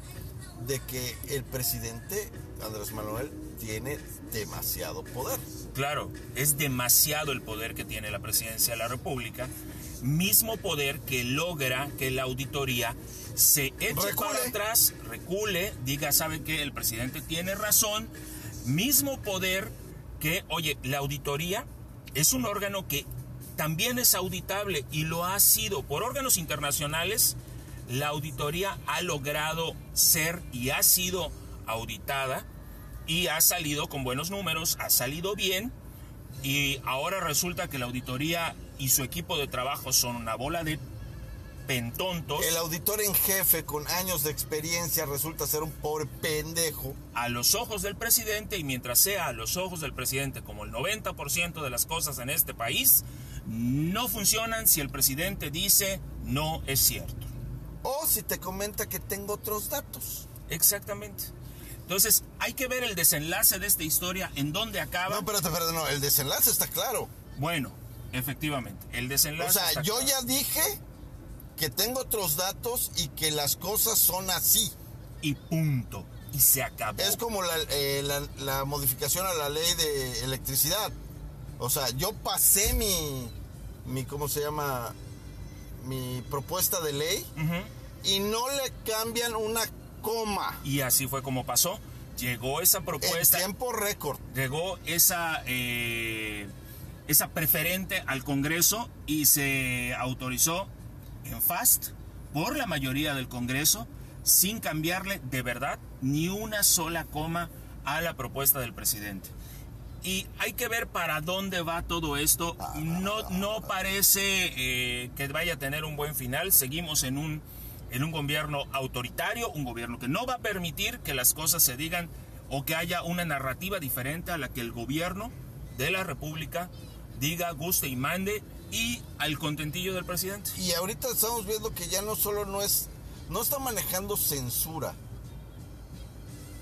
de que el presidente, Andrés Manuel, tiene demasiado poder. Claro, es demasiado el poder que tiene la presidencia de la República, mismo poder que logra que la auditoría se eche Recule. para atrás, recule, diga, sabe que el presidente tiene razón, mismo poder que, oye, la auditoría es un órgano que también es auditable y lo ha sido por órganos internacionales. La auditoría ha logrado ser y ha sido auditada y ha salido con buenos números, ha salido bien y ahora resulta que la auditoría y su equipo de trabajo son una bola de pentontos El auditor en jefe con años de experiencia resulta ser un pobre pendejo. a los ojos del presidente y mientras sea a los ojos del presidente como el 90% de las cosas en este país no funcionan si el presidente dice no es cierto. O si te comenta que tengo otros datos. Exactamente. Entonces hay que ver el desenlace de esta historia, en dónde acaba. No, espérate, espérate, no. El desenlace está claro. Bueno, efectivamente, el desenlace. O sea, está yo claro. ya dije que tengo otros datos y que las cosas son así. Y punto. Y se acabó. Es como la, eh, la- la modificación a la ley de electricidad. O sea, yo pasé mi, mi, ¿cómo se llama? Mi propuesta de ley y no le cambian una coma Y así fue como pasó. Llegó esa en propuesta, tiempo récord. llegó esa, eh, esa preferente al Congreso y se autorizó en FAST por la mayoría del Congreso sin cambiarle de verdad ni una sola coma a la propuesta del presidente. Y hay que ver para dónde va todo esto. No, no parece eh, que vaya a tener un buen final. Seguimos en un, en un gobierno autoritario, un gobierno que no va a permitir que las cosas se digan o que haya una narrativa diferente a la que el gobierno de la República diga, guste y mande y al contentillo del presidente. Y ahorita estamos viendo que ya no solo no es, no está manejando censura,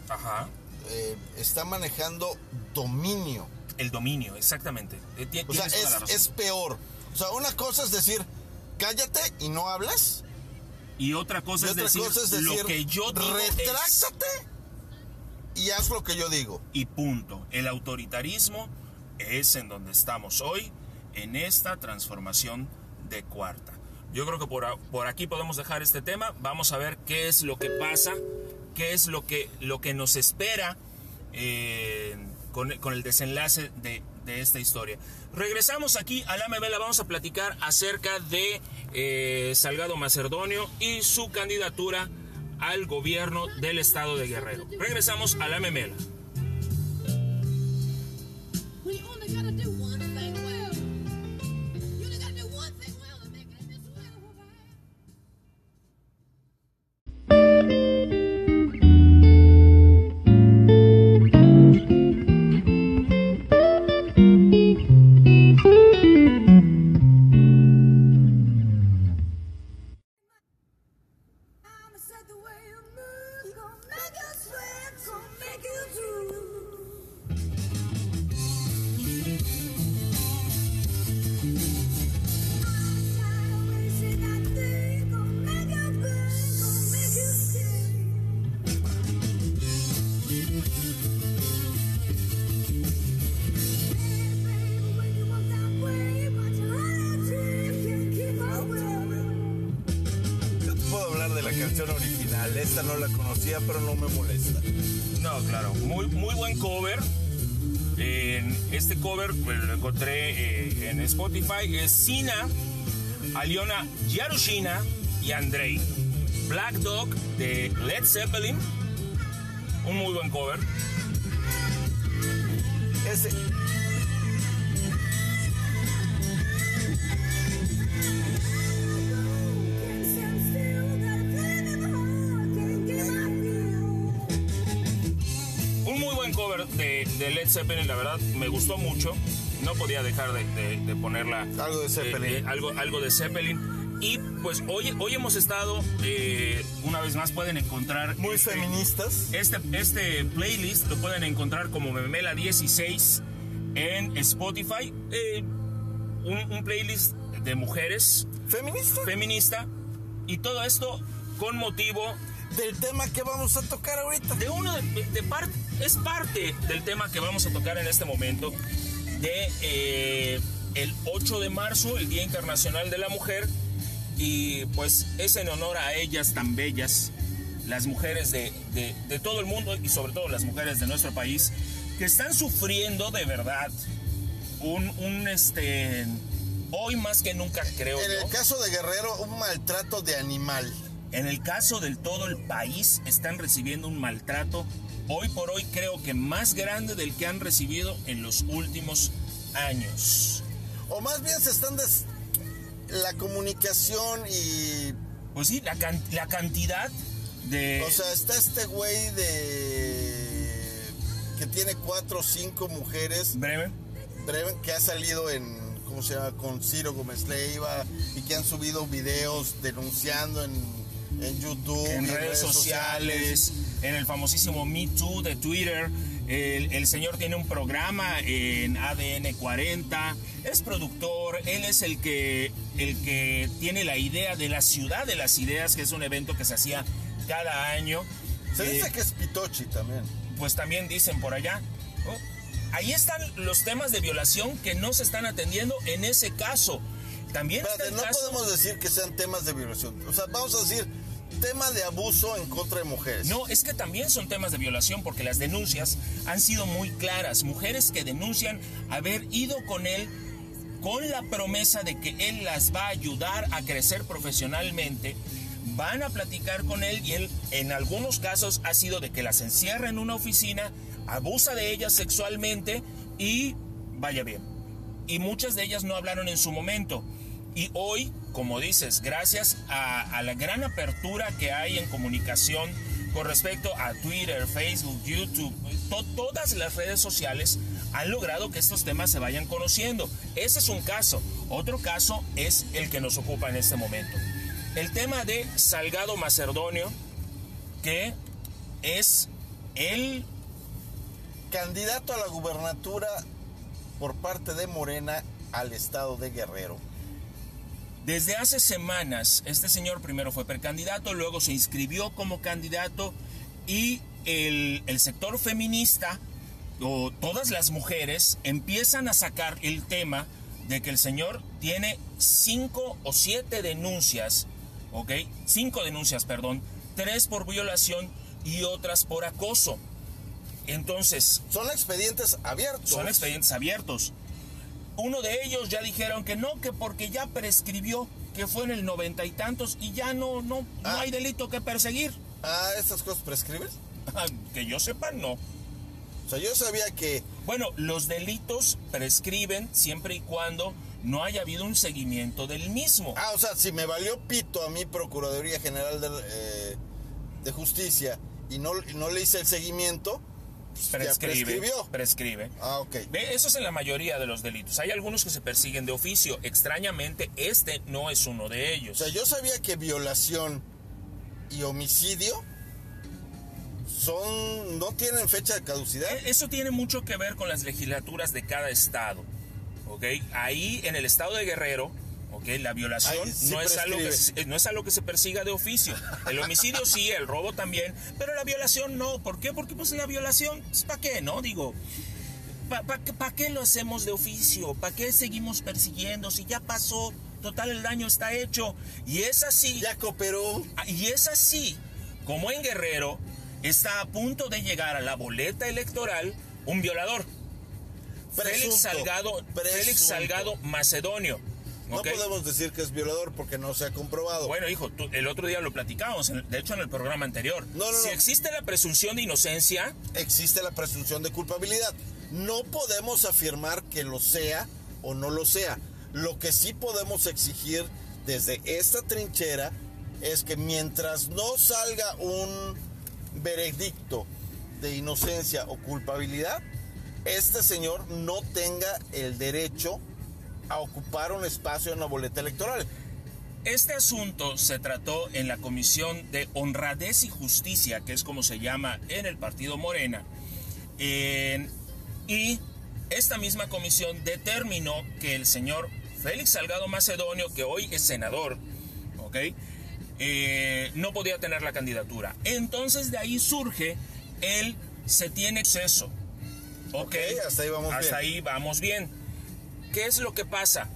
Ajá. eh, está manejando dominio. El dominio, exactamente. Eh, O sea, es, peor. O sea, una cosa es decir, cállate y no hablas. Y otra cosa, Y es, otra decir, cosa es decir, lo que yo digo es- retráctate y haz lo que yo digo. y punto. El autoritarismo es en donde estamos hoy, en esta transformación de cuarta. Yo creo que por, por aquí podemos dejar este tema. Vamos a ver qué es lo que pasa, qué es lo que, lo que nos espera eh, con, con el desenlace de, de esta historia. Regresamos aquí a la Mevela, vamos a platicar acerca de eh, Salgado Macedonio y su candidatura al gobierno del estado de Guerrero. Regresamos a la Memela. Sina, Aliona Yarushina y Andrei. Black Dog de Led Zeppelin. Un muy buen cover. Ese. Un muy buen cover de, de Led Zeppelin, la verdad, me gustó mucho. No podía dejar de, de- de ponerla. Algo de Zeppelin. eh, eh, algo, algo de Zeppelin. Y pues hoy, hoy hemos estado, eh, una vez más pueden encontrar... muy este- feministas. Este, este playlist lo pueden encontrar como Memela 16 en Spotify. Eh, un, un playlist de mujeres ¿Feministas? feminista. Y todo esto con motivo Del tema que vamos a tocar ahorita. de uno de, de parte es parte del tema que vamos a tocar en este momento de eh, el 8 de marzo el Día Internacional de la Mujer y pues es en honor a ellas tan bellas las mujeres de, de- de todo el mundo y sobre todo las mujeres de nuestro país que están sufriendo de verdad un, un este hoy más que nunca creo En yo el caso de Guerrero, un maltrato de animal. en el caso del todo el país están recibiendo un maltrato hoy por hoy creo que más grande del que han recibido en los últimos años. O más bien se están des... la comunicación y Pues sí, la, can- la cantidad de... O sea, está este güey de. que tiene cuatro o cinco mujeres breve. Breven, que ha salido en. ¿Cómo se llama? Con Ciro Gómez Leiva y que han subido videos denunciando en, en YouTube. en y redes sociales, en el famosísimo Me Too de Twitter. El, el señor tiene un programa en ADN 40, es productor, él es el que, el que tiene la idea de la ciudad de las ideas, que es un evento que se hacía cada año. Se Eh, dice que es Pitochi también. pues también dicen por allá. ¿no? Ahí están los temas de violación que no se están atendiendo en ese caso. También está Espérate, el no caso- podemos decir que sean temas de violación. O sea, vamos a decir tema de abuso en contra de mujeres. No, es que también son temas de violación porque las denuncias han sido muy claras. Mujeres que denuncian haber ido con él con la promesa de que él las va a ayudar a crecer profesionalmente. Van a platicar con él y él en algunos casos ha sido de que las encierra en una oficina, abusa de ellas sexualmente y vaya bien. Y muchas de ellas no hablaron en su momento. Y hoy, como dices, gracias a, la gran apertura que hay en comunicación con respecto a Twitter, Facebook, YouTube, to- todas las redes sociales han logrado que estos temas se vayan conociendo. Ese es un caso. Otro caso es el que nos ocupa en este momento. El tema de Salgado Macedonio, que es el Candidato a la gubernatura por parte de Morena al estado de Guerrero. Desde hace semanas, este señor primero fue precandidato, luego se inscribió como candidato y el, el sector feminista o todas las mujeres empiezan a sacar el tema de que el señor tiene cinco o siete denuncias, ¿ok? Cinco denuncias, perdón, tres por violación y otras por acoso. Entonces, Son expedientes abiertos. son expedientes abiertos. Uno de ellos ya dijeron que no, que porque ya prescribió, que fue en el noventa y tantos y ya no, no, no Ah. hay delito que perseguir. Ah, ¿estas cosas prescriben? que yo sepa, no. O sea, yo sabía que Bueno, los delitos prescriben siempre y cuando no haya habido un seguimiento del mismo. Ah, o sea, si me valió pito a mi Procuraduría General de, eh, de Justicia y no, y no le hice el seguimiento, ya prescribe. prescribió. Prescribe. Ah, ok. Eso es en la mayoría de los delitos. Hay algunos que se persiguen de oficio. Extrañamente, este no es uno de O ellos. sea, yo sabía que violación y homicidio son no tienen fecha de caducidad. Eh, Eso tiene mucho que ver con las legislaturas de cada estado. ¿ok? Ahí en el estado de Guerrero, ¿ok? la violación sí no, es algo que, no es algo que se persiga de oficio. El homicidio sí, el robo también, pero la violación no. ¿Por qué? Porque pues la violación, ¿para qué? ¿No? Digo, ¿para qué lo hacemos de oficio? ¿Para qué seguimos persiguiendo? Si ya pasó, total el daño está hecho. Y es así. Ya cooperó. Ah, Y es así como en Guerrero está a punto de llegar a la boleta electoral un violador. Félix Presunto, Salgado, Félix. Salgado Macedonio. No podemos decir que es violador porque no se ha comprobado. Bueno, hijo, tú- el otro día lo platicamos, en- de hecho en el programa anterior. No, no, si no. existe la presunción de inocencia, Existe la presunción de culpabilidad. No podemos afirmar que lo sea o no lo sea. Lo que sí podemos exigir desde esta trinchera es que mientras no salga un veredicto de inocencia o culpabilidad, este señor no tenga el derecho a ocupar un espacio en la boleta electoral. Este asunto se trató en la Comisión de Honradez y Justicia, que es como se llama en el partido Morena, en- y esta misma comisión determinó que el señor Félix Salgado Macedonio, que hoy es senador, ¿ok? Eh, no podía tener la candidatura. Entonces de ahí surge el se tiene exceso. ¿Ok? Hasta ahí vamos Hasta bien. ahí vamos bien. ¿Qué es lo que pasa?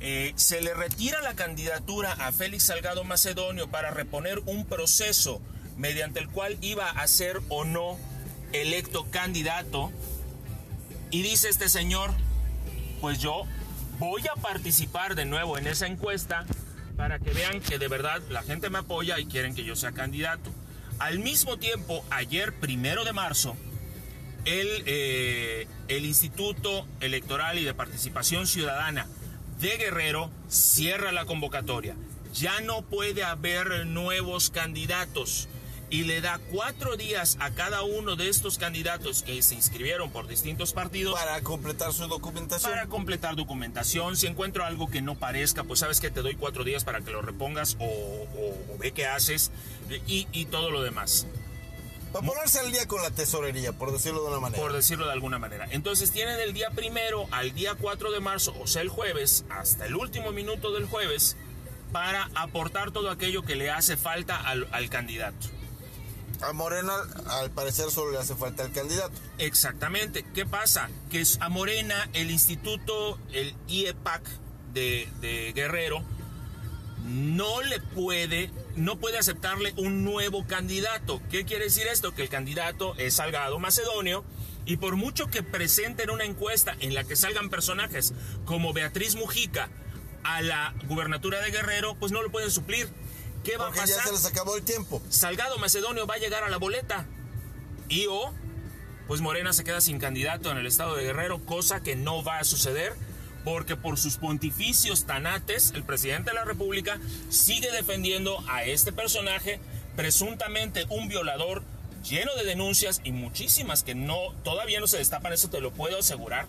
Eh, se le retira la candidatura a Félix Salgado Macedonio para reponer un proceso mediante el cual iba a ser o no electo candidato. Y dice este señor, pues yo voy a participar de nuevo en esa encuesta para que vean que de verdad la gente me apoya y quieren que yo sea candidato. Al mismo tiempo, ayer, primero de marzo, el, eh, el Instituto Electoral y de Participación Ciudadana de Guerrero cierra la convocatoria. Ya no puede haber nuevos candidatos y le da cuatro días a cada uno de estos candidatos que se inscribieron por distintos partidos Para completar su documentación. para completar documentación. Si encuentro algo que no parezca, pues sabes que te doy cuatro días para que lo repongas o, o- o ve qué haces y, y todo lo demás, Para ponerse al día con la tesorería, por decirlo de una manera. por decirlo de alguna manera. Entonces tienen del día primero al día 4 de marzo, o sea el jueves, hasta el último minuto del jueves, para aportar todo aquello que le hace falta al, al candidato. A Morena, al parecer, solo le hace falta el candidato. Exactamente. ¿Qué pasa? Que es a Morena, el instituto, el IEPAC de, de Guerrero, no le puede, no puede aceptarle un nuevo candidato. ¿Qué quiere decir esto? Que el candidato es Salgado Macedonio y por mucho que presenten una encuesta en la que salgan personajes como Beatriz Mujica a la gubernatura de Guerrero, pues no lo pueden suplir. ¿Qué va a pasar? ya se les acabó el tiempo. Salgado Macedonio va a llegar a la boleta. Y o, pues Morena se queda sin candidato en el estado de Guerrero, cosa que no va a suceder, porque por sus pontificios tanates, el presidente de la República sigue defendiendo a este personaje, presuntamente un violador lleno de denuncias y muchísimas que no todavía no se destapan, eso te lo puedo asegurar.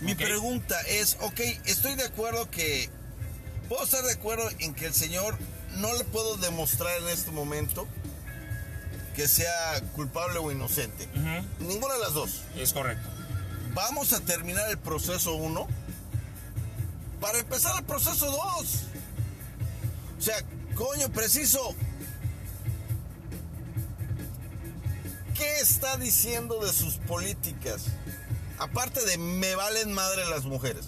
Mi pregunta es, ok, estoy de acuerdo que... Puedo estar de acuerdo en que el señor no le puedo demostrar en este momento que sea culpable o inocente. Ninguna de las dos. es correcto. Vamos a terminar el proceso 1 para empezar el proceso 2. O sea, coño, preciso. ¿Qué está diciendo de sus políticas? Aparte de me valen madre las mujeres.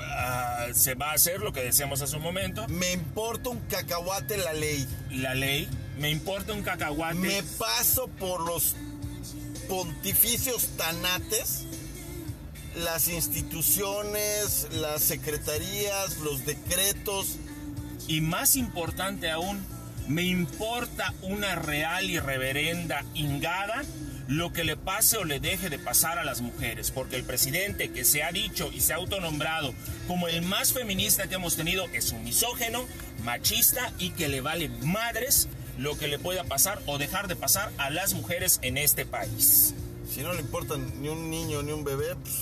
Ah, se va a hacer lo que decíamos hace un momento. Me importa un cacahuate la ley. La ley, me importa un cacahuate. Me paso por los pontificios tanates, las instituciones, las secretarías, los decretos. Y más importante aún, me importa una real y reverenda ingada lo que le pase o le deje de pasar a las mujeres, porque el presidente que se ha dicho y se ha autonombrado como el más feminista que hemos tenido es un misógeno, machista y que le vale madres lo que le pueda pasar o dejar de pasar a las mujeres en este país. Si no le importan ni un niño ni un bebé, pues,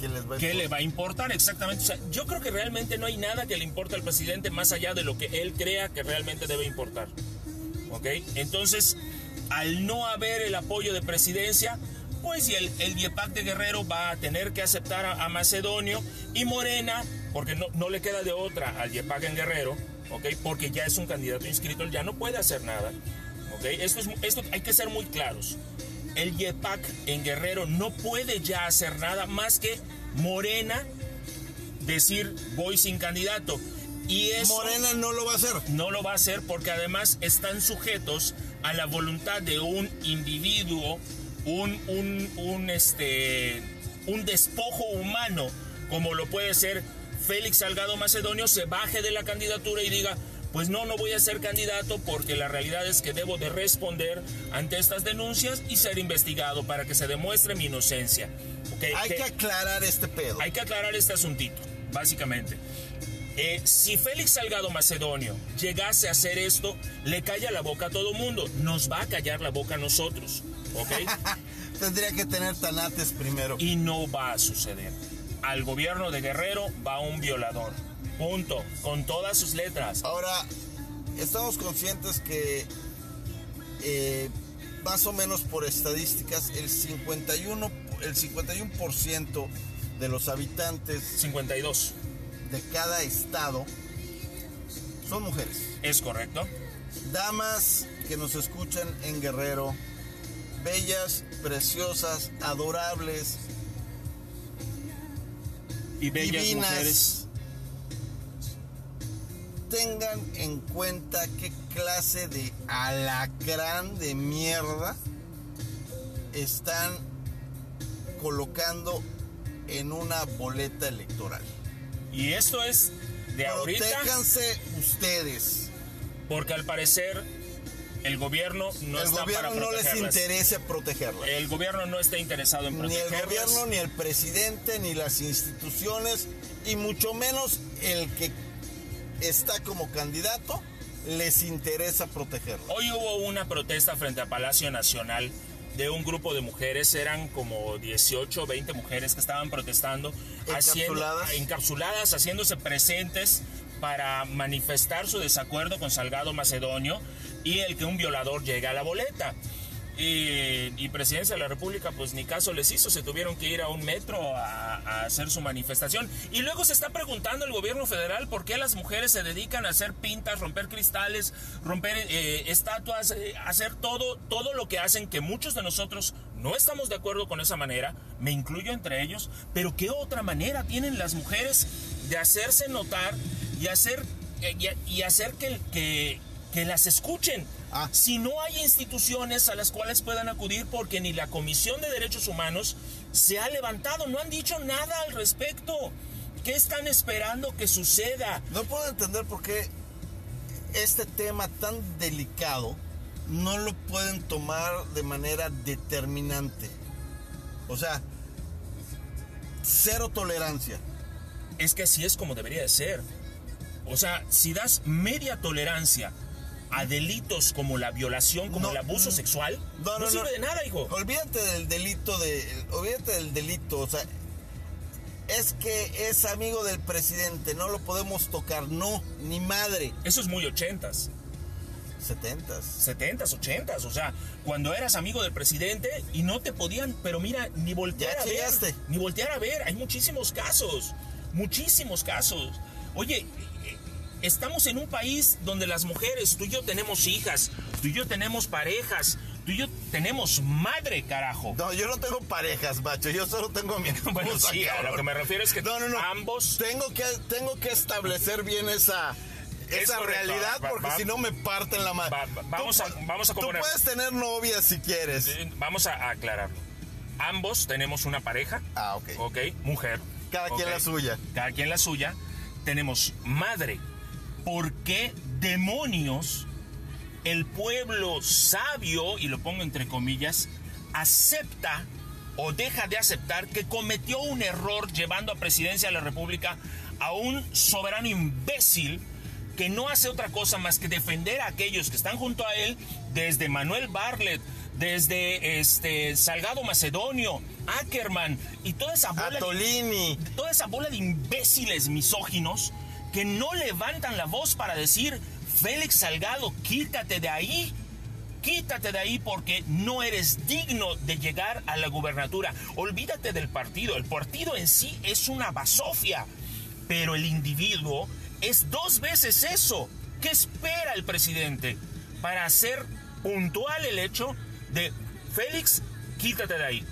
¿qué les va a ¿Qué le va a importar exactamente? O sea, yo creo que realmente no hay nada que le importe al presidente más allá de lo que él crea que realmente debe importar. ¿Ok? Entonces, al no haber el apoyo de presidencia, pues y el, el IEPAC de Guerrero va a tener que aceptar a, a Macedonio y Morena, porque no, no le queda de otra al IEPAC en Guerrero, ¿ok? Porque ya es un candidato inscrito, él ya no puede hacer nada. ¿ok? Esto, es, esto hay que ser muy claros. El IEPAC en Guerrero no puede ya hacer nada más que Morena decir voy sin candidato. Y eso Morena no lo va a hacer. no lo va a hacer porque además están sujetos a la voluntad de un individuo, un, un, un, este, un despojo humano, como lo puede ser Félix Salgado Macedonio, se baje de la candidatura y diga, pues no, no voy a ser candidato porque la realidad es que debo de responder ante estas denuncias y ser investigado para que se demuestre mi inocencia. Ok, Hay que- que aclarar este pedo. hay que aclarar este asuntito, básicamente. Eh, si Félix Salgado Macedonio llegase a hacer esto, le calla la boca a todo mundo. Nos va a callar la boca a nosotros, ¿ok? Tendría que tener tanates primero. y no va a suceder. Al gobierno de Guerrero va un violador. Punto. Con todas sus letras. Ahora, estamos conscientes que eh, más o menos por estadísticas, el 51%, el 51% de los habitantes 52. de cada estado son mujeres. ¿Es correcto? Damas que nos escuchan en Guerrero, bellas, preciosas, adorables, Y bellas divinas. mujeres. Tengan en cuenta qué clase de alacrán de mierda están colocando en una boleta electoral. Y esto es de ahorita. Protéjanse ustedes. Porque al parecer el gobierno no el está gobierno para no les protegerlas. interesa protegerlas. El gobierno no está interesado en Ni el protegerlas. gobierno, ni el presidente, ni las instituciones, y mucho menos el que está como candidato, les interesa protegerlo. Hoy hubo una protesta frente a Palacio Nacional de un grupo de mujeres, eran como 18 o 20 mujeres que estaban protestando, haciendo- Encapsuladas. encapsuladas, haciéndose presentes para manifestar su desacuerdo con Salgado Macedonio y el que un violador llegue a la boleta. Y, Presidencia de la República, pues ni caso les hizo, se tuvieron que ir a un metro a, hacer su manifestación. Y luego se está preguntando el gobierno federal por qué las mujeres se dedican a hacer pintas, romper cristales, romper eh, estatuas, eh, hacer todo, todo lo que hacen, que muchos de nosotros no estamos de acuerdo con esa manera, me incluyo entre ellos, pero ¿qué otra manera tienen las mujeres de hacerse notar y hacer, eh, y hacer que, que, que las escuchen? Ah. si no hay instituciones a las cuales puedan acudir porque ni la Comisión de Derechos Humanos se ha levantado, no han dicho nada al respecto. ¿Qué están esperando que suceda? No puedo entender por qué este tema tan delicado no lo pueden tomar de manera determinante. O sea, cero tolerancia. Es que así es como debería de ser. O sea, si das media tolerancia a delitos como la violación, como No, el abuso mm, sexual, no, no, no, sirve de nada, hijo. Olvídate del delito de. Olvídate del delito. O sea, es que es amigo del presidente, no lo podemos tocar. No, ni madre. Eso es muy ochentas. Setentas. 70s, 80s, o sea, cuando eras amigo del presidente y no te podían, pero mira, ni voltear Ya a ver, ni voltear a ver, hay muchísimos casos, muchísimos casos. Oye, estamos en un país donde las mujeres, tú y yo tenemos hijas, tú y yo tenemos parejas, tú y yo tenemos madre, carajo. No, yo no tengo parejas, macho. Yo solo tengo a mi Bueno, sí, a lo que me refiero es que No, no, no. ambos Tengo que, tengo que establecer bien esa, Es esa realidad porque si no me parten la madre. va- va- vamos Tú a- vamos a Tú puedes tener novia si quieres. Eh, Vamos a aclararlo. Ambos tenemos una pareja. Ah, ok. Ok, mujer. Cada quien la suya. Cada quien la suya. Tenemos madre. ¿Por qué demonios el pueblo sabio, y lo pongo entre comillas, acepta o deja de aceptar que cometió un error llevando a presidencia de la República a un soberano imbécil que no hace otra cosa más que defender a aquellos que están junto a él, desde Manuel Bartlett, desde este Salgado Macedonio, Ackerman y toda esa bola de- toda esa bola de imbéciles misóginos que no levantan la voz para decir, Félix Salgado, quítate de ahí. Quítate de ahí porque no eres digno de llegar a la gubernatura. Olvídate del partido. El partido en sí es una basofia. Pero el individuo es dos veces eso. ¿Qué espera el presidente para hacer puntual el hecho de Félix, quítate de ahí?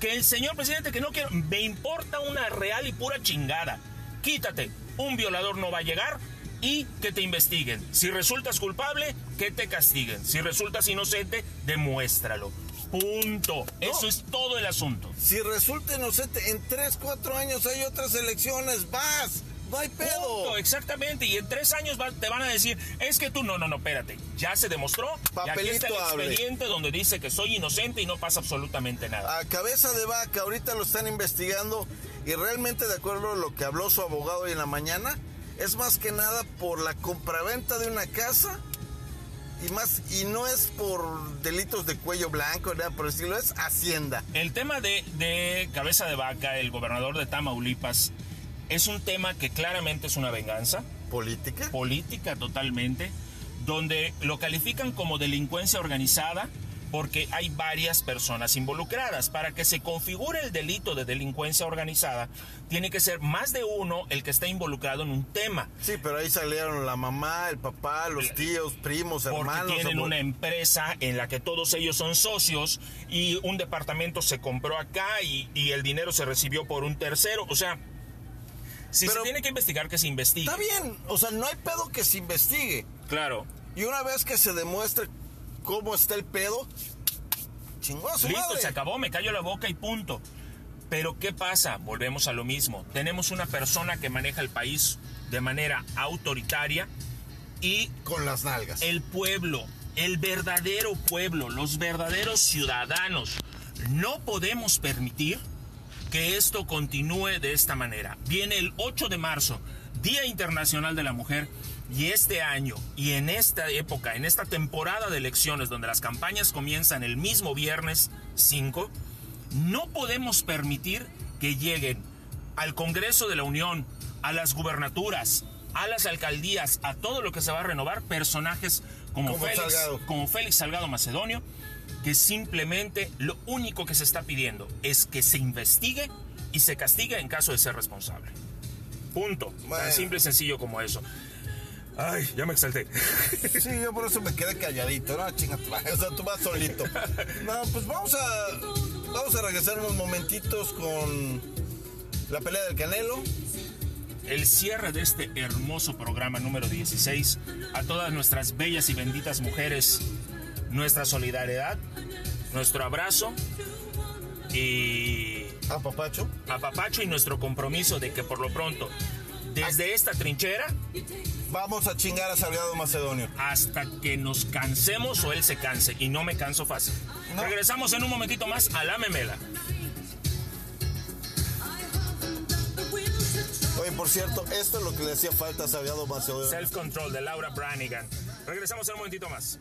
Que el señor presidente que no quiero, me importa una real y pura chingada. Quítate, un violador no va a llegar y que te investiguen. Si resultas culpable, que te castiguen. Si resultas inocente, demuéstralo. Punto. Eso es todo el asunto. Si resulta inocente, en 3, 4 años hay otras elecciones. Vas. No hay pedo. Punto, exactamente. Y en tres años va- te van a decir, es que tú, no, no, no, espérate. Ya se demostró. y aquí está el Papelito expediente donde dice que soy inocente y no pasa absolutamente nada. A cabeza de vaca, ahorita lo están investigando y realmente de acuerdo a lo que habló su abogado hoy en la mañana, es más que nada por la compraventa de una casa y más y no es por delitos de cuello blanco, nada por decirlo, es hacienda. El tema de, de Cabeza de Vaca, el gobernador de Tamaulipas, es un tema que claramente es una venganza, política. política totalmente, donde lo califican como delincuencia organizada porque hay varias personas involucradas. Para que se configure el delito de delincuencia organizada, tiene que ser más de uno el que está involucrado en un tema. Sí, pero ahí salieron la mamá, el papá, los tíos, primos, Porque hermanos. tienen una empresa en la que todos ellos son socios y un departamento se compró acá y, y el dinero se recibió por un tercero. O sea, si Pero- se tiene que investigar, que se investigue. Está bien, o sea, no hay pedo que se investigue. Claro. Y una vez que se demuestre cómo está el pedo, chingó a su Listo, madre. se acabó, me callo la boca y punto. Pero ¿qué pasa? Volvemos a lo mismo. Tenemos una persona que maneja el país de manera autoritaria y Con las nalgas. el pueblo, el verdadero pueblo, los verdaderos ciudadanos, no podemos permitir que esto continúe de esta manera. Viene el 8 de marzo, Día Internacional de la Mujer, y este año y en esta época, en esta temporada de elecciones donde las campañas comienzan el mismo viernes 5, no podemos permitir que lleguen al Congreso de la Unión, a las gubernaturas, a las alcaldías, a todo lo que se va a renovar, personajes como, Como Félix, Salgado. como Félix Salgado Macedonio, que simplemente lo único que se está pidiendo es que se investigue y se castigue en caso de ser responsable. Punto. Bueno. Tan simple y sencillo como eso. Ay, ya me exalté. Sí, yo por eso me quedé calladito, ¿no? Chinga o sea, tú vas solito. No, pues vamos a, vamos a regresar unos momentitos con la pelea del Canelo. el cierre de este hermoso programa número 16. A todas nuestras bellas y benditas mujeres, nuestra solidaridad, nuestro abrazo y A Papacho. a Papacho y nuestro compromiso de que por lo pronto, desde esta trinchera Vamos a chingar a Salgado Macedonio. hasta que nos cansemos o él se canse, y no me canso fácil. No. Regresamos en un momentito más a la memela. Oye, por cierto, esto es lo que le hacía falta a Salgado Macedonio. Self Control de Laura Branigan. Regresamos en un momentito más.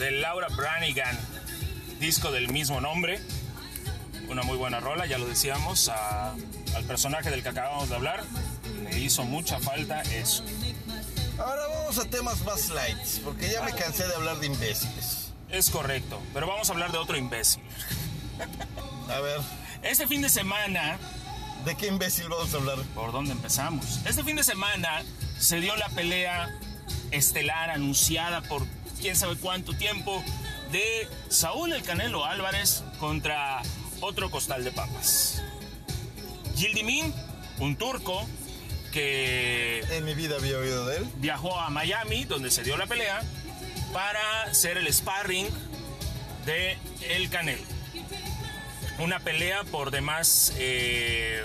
De Laura Branigan, disco del mismo nombre. Una muy buena rola, ya lo decíamos, a- al personaje del que acabamos de hablar. Le hizo mucha falta eso. Ahora vamos a temas más lights, porque ya me cansé de hablar de imbéciles. Es correcto, pero vamos a hablar de otro imbécil. A ver, Este fin de semana, ¿de qué imbécil vamos a hablar? ¿por dónde empezamos? Este fin de semana se dio la pelea estelar anunciada por quién sabe cuánto tiempo de Saúl El Canelo Álvarez contra otro costal de papas. Yildirim, un turco que En mi vida había oído de él. viajó a Miami, donde se dio la pelea, para ser el sparring de El Canelo. Una pelea por demás eh,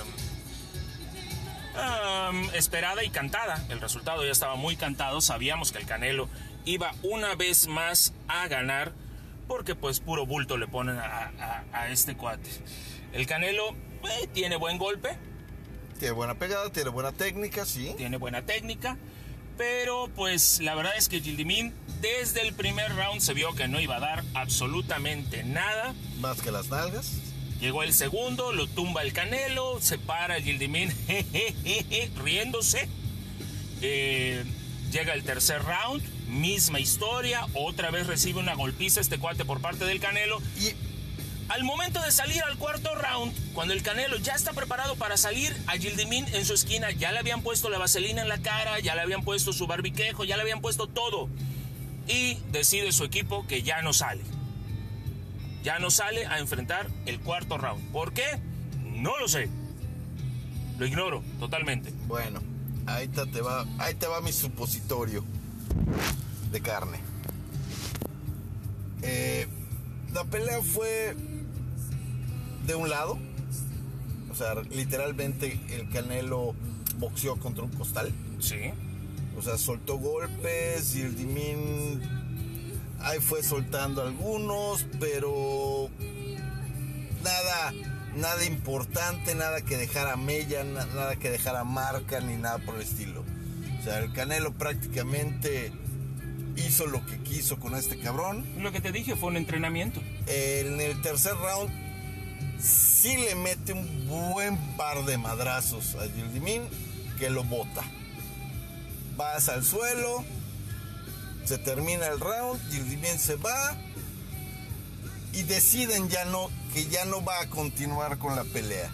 esperada y cantada. El resultado ya estaba muy cantado. Sabíamos que el Canelo iba una vez más a ganar porque pues puro bulto le ponen a, a- a este cuate. El Canelo eh, tiene buen golpe, Tiene buena pegada, tiene buena técnica, sí. tiene buena técnica, pero pues la verdad es que Gildimin desde el primer round se vio que no iba a dar absolutamente nada. Más que las nalgas. Llegó el segundo, lo tumba el Canelo, se para Gildimin riéndose. Eh, llega el tercer round, misma historia, otra vez recibe una golpiza este cuate por parte del Canelo. Y Al momento de salir al cuarto round, cuando el Canelo ya está preparado para salir, a Gildimin en su esquina ya le habían puesto la vaselina en la cara, ya le habían puesto su barbiquejo, ya le habían puesto todo. Y decide su equipo que ya no sale. Ya no sale a enfrentar el cuarto round. ¿Por qué? No lo sé. Lo ignoro totalmente. bueno, ahí te, te va, ahí te va mi supositorio de carne. Eh, la pelea fue de un lado. O sea, literalmente el Canelo boxeó contra un costal. Sí. O sea, soltó golpes y el Dimin ahí fue soltando algunos, pero nada, nada importante, nada que dejara mella, na- nada que dejara marca ni nada por el estilo. Sea, el Canelo prácticamente hizo lo que quiso con este cabrón. Lo que te dije fue un entrenamiento. En el tercer round sí le mete un buen par de madrazos a Gildimin que lo bota. Vas al suelo, se termina el round, Gildimin se va y deciden ya no que ya no va a continuar con la pelea.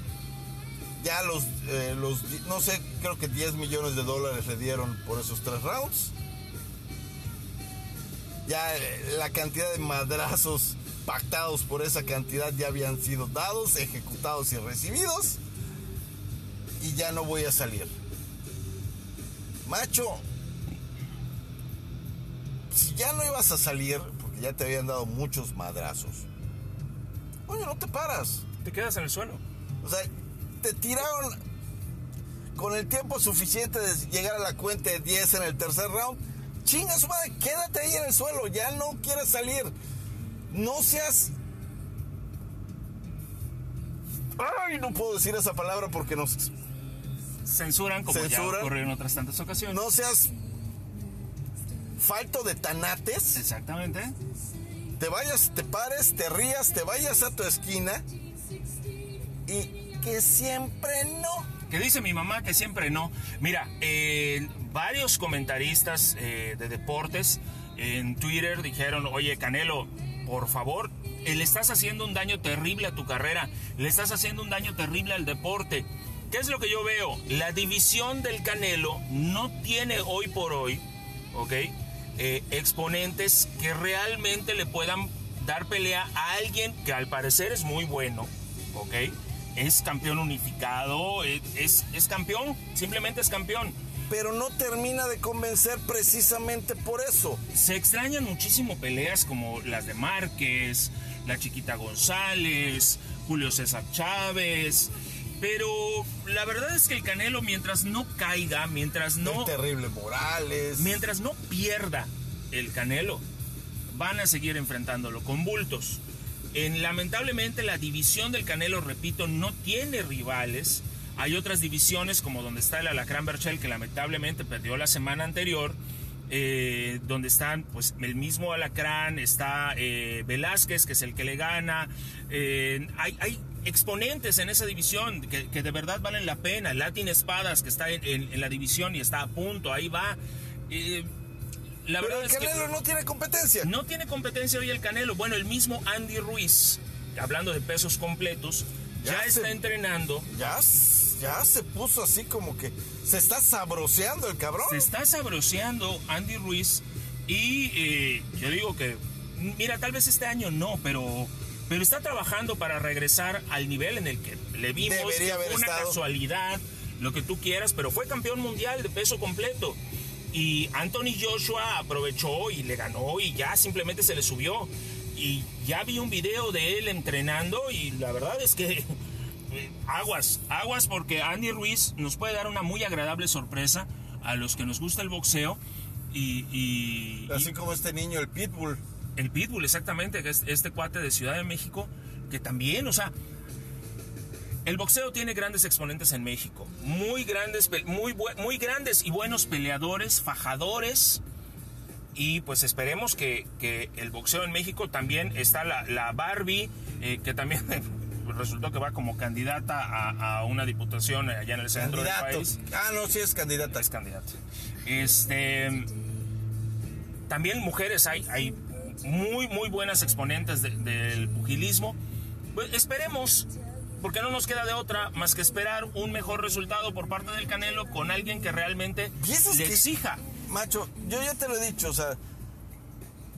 Ya los, eh, los, no sé, creo que 10 millones de dólares le dieron por esos tres rounds. Ya eh, la cantidad de madrazos pactados por esa cantidad ya habían sido dados, ejecutados y recibidos. Y ya no voy a salir. Macho, si ya no ibas a salir, porque ya te habían dado muchos madrazos, coño, no te paras. Te quedas en el suelo. O sea, te tiraron con el tiempo suficiente de llegar a la cuenta de 10 en el tercer round. Chinga su madre, quédate ahí en el suelo, ya no quieres salir. No seas. Ay, no puedo decir esa palabra porque nos. Censuran como ya Censuran. ocurrió en otras tantas ocasiones. No seas. Falto de tanates. Exactamente. Te vayas, te pares, te rías, te vayas a tu esquina. Y que siempre no. Que dice mi mamá que siempre no. Mira, eh, varios comentaristas eh, de deportes en Twitter dijeron, oye Canelo, por favor, eh, le estás haciendo un daño terrible a tu carrera, le estás haciendo un daño terrible al deporte. ¿Qué es lo que yo veo? La división del Canelo no tiene hoy por hoy, ¿ok? Exponentes que realmente le puedan dar pelea a alguien que al parecer es muy bueno, ¿ok? Es campeón unificado, es, es, es campeón, simplemente es campeón. Pero no termina de convencer precisamente por eso. Se extrañan muchísimo peleas como las de Márquez, la Chiquita González, Julio César Chávez. Pero la verdad es que el Canelo, mientras no caiga, mientras no, El terrible Morales. mientras no pierda el Canelo, van a seguir enfrentándolo con bultos. En, lamentablemente la división del Canelo, repito, no tiene rivales. Hay otras divisiones como donde está el Alacrán Berchel, que lamentablemente perdió la semana anterior, eh, donde están pues el mismo Alacrán, está eh, Velázquez, que es el que le gana. Eh, hay, exponentes en esa división que, de verdad valen la pena. Latin Espadas, que está en- en la división y está a punto, ahí va. La Pero verdad el es que- Canelo no tiene competencia. no tiene competencia hoy el Canelo. Bueno, el mismo Andy Ruiz, hablando de pesos completos, ya, Ya está entrenando. Ya, ya se puso así como que se está sabroseando el cabrón. Se está sabroseando Andy Ruiz. Y eh, yo digo que, mira, tal vez este año no, pero, pero está trabajando para regresar al nivel en el que le vimos. Debería haber una estado. casualidad, lo que tú quieras, pero fue campeón mundial de peso completo. Y Anthony Joshua aprovechó y le ganó y ya simplemente se le subió. Y ya vi un video de él entrenando y la verdad es que aguas, aguas porque Andy Ruiz nos puede dar una muy agradable sorpresa a los que nos gusta el boxeo y, y- y Así como este niño, el Pitbull. el Pitbull exactamente, que es este cuate de Ciudad de México, que también, o sea, el boxeo tiene grandes exponentes en México, muy grandes, muy, muy grandes y buenos peleadores, fajadores. Y pues esperemos que, que el boxeo en México también está la, la Barbie, eh, que también resultó que va como candidata a, a una diputación allá en el centro del Candidato. país. Ah, no, sí es candidata. Es candidata. Este. También mujeres hay, hay muy, muy buenas exponentes de- del pugilismo. Pues esperemos, porque no nos queda de otra más que esperar un mejor resultado por parte del Canelo con alguien que realmente le que- exija. Macho, yo ya te lo he dicho, o sea,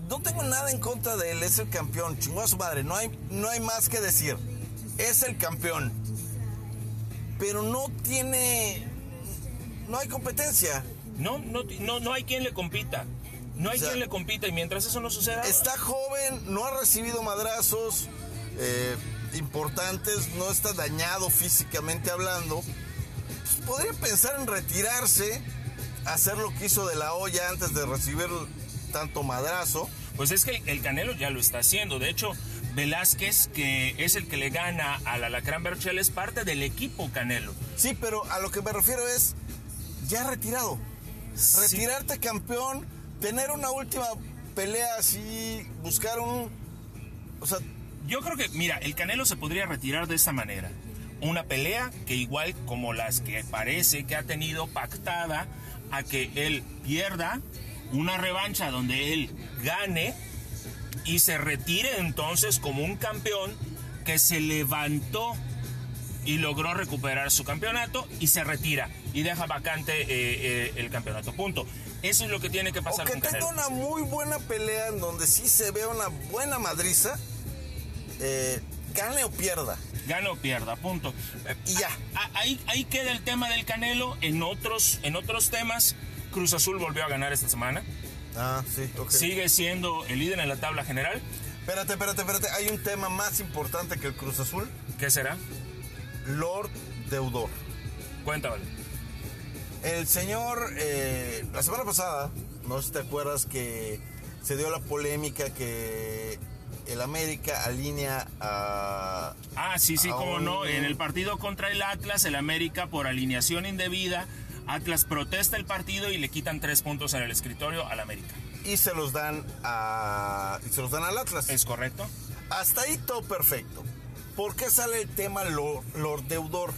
no tengo nada en contra de él, es el campeón, chingó a su madre, no hay, no hay más que decir, es el campeón, pero no tiene, no hay competencia, No, no, no, no hay quien le compita. No hay O sea, quien le compita y mientras eso no suceda... está joven, no ha recibido madrazos eh, importantes, no está dañado físicamente hablando, pues podría pensar en retirarse, hacer lo que hizo de la olla antes de recibir tanto madrazo. Pues es que el Canelo ya lo está haciendo. De hecho, Velázquez, que es el que le gana al Alacrán Berchel, es parte del equipo Canelo. Sí, pero a lo que me refiero es ya retirado. Sí. Retirarte campeón, tener una última pelea así, buscar un... O sea, Yo creo que, mira, el Canelo se podría retirar de esta manera. Una pelea que igual como las que parece que ha tenido pactada a que él pierda, una revancha donde él gane y se retire entonces como un campeón que se levantó y logró recuperar su campeonato y se retira y deja vacante eh, eh, el campeonato. Punto. Eso es lo que tiene que O pasar que con tenga Canelo. una muy buena pelea en donde sí se vea una buena madriza, eh, gane o pierda. Gane o pierda, punto. Y ya. Ah, Ahí, ahí queda el tema del Canelo. En otros, en otros temas, Cruz Azul volvió a ganar esta semana. Ah, sí, ok. Sigue siendo el líder en la tabla general. Espérate, espérate, espérate. Hay un tema más importante que el Cruz Azul. ¿Qué será? Lord Deudor. Cuéntame. El señor, eh, la semana pasada, no sé si te acuerdas que se dio la polémica que el América alinea a... Ah, sí, sí, un- no. En el partido contra el Atlas, el América, por alineación indebida, Atlas protesta el partido y le quitan tres puntos en el escritorio al América. Y se los dan a... Y se los dan al Atlas. ¿Es correcto? Hasta ahí todo perfecto. ¿Por qué sale el tema Lord, Lord Deudor?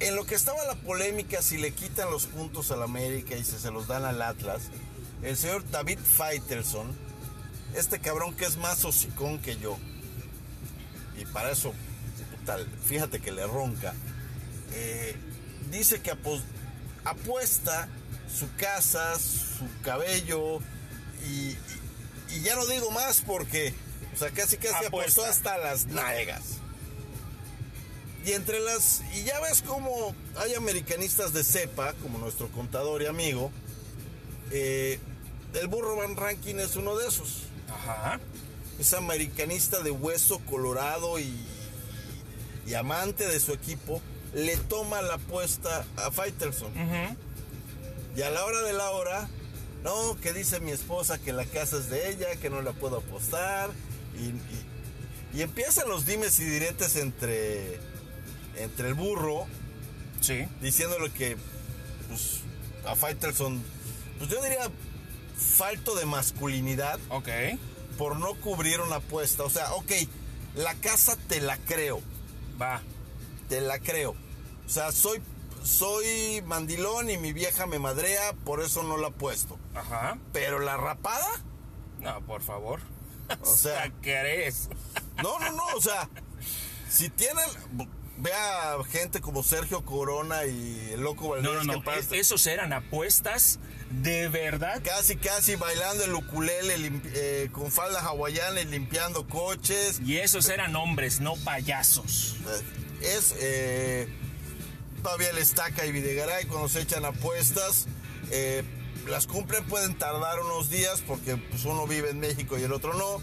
En lo que estaba la polémica si le quitan los puntos al América y si se los dan al Atlas, el señor David Faitelson, este cabrón que es más hocicón que yo, y para eso, puta, fíjate que le ronca, eh, dice que apuesta su casa, su cabello, y, y- y ya no digo más porque, o sea, casi casi apostó hasta las nalgas. Y entre las. Y ya ves cómo hay americanistas de cepa, como nuestro contador y amigo. eh, el burro Van Ranking es uno de esos. Ajá. Es americanista de hueso colorado y, y amante de su equipo. Le toma la apuesta a Faitelson. Ujú. Y a la hora de la hora, no, que dice mi esposa que la casa es de ella, que no la puedo apostar. Y, y- y empiezan los dimes y diretes entre, entre el burro, Sí. diciéndole que pues, a Faitelson, pues yo diría falto de masculinidad Ok. por no cubrir una apuesta. O sea, ok, la casa te la creo, Va. te la creo. O sea, soy, soy mandilón y mi vieja me madrea, por eso no la apuesto. Ajá. Pero la rapada, No, por favor. O sea- ¿Hasta ¿qué eres? no, no, no, o sea, si tienen, ve a gente como Sergio Corona y el Loco Valdés, No, no, que no. paz- es- Esos eran apuestas de verdad. casi, casi bailando el ukulele eh, con falda hawaiana y limpiando coches. Y esos eran hombres, no payasos. es eh, todavía el estaca y Videgaray cuando se echan apuestas eh, las cumplen pueden tardar unos días porque pues, uno vive en México y el otro no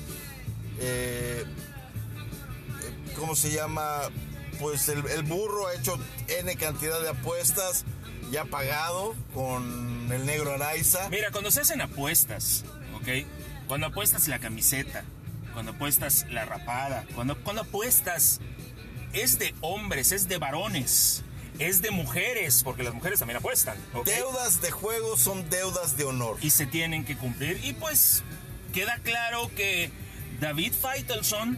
Eh, eh, ¿cómo se llama? pues el, el burro ha hecho N cantidad de apuestas ya pagado con el negro Araiza Mira, cuando se hacen apuestas, ¿ok? Cuando apuestas la camiseta, cuando apuestas la rapada, cuando, cuando apuestas es de hombres, es de varones, es de mujeres, porque las mujeres también apuestan, ¿ok? deudas de juego son deudas de honor y se tienen que cumplir. Y pues queda claro que David Faitelson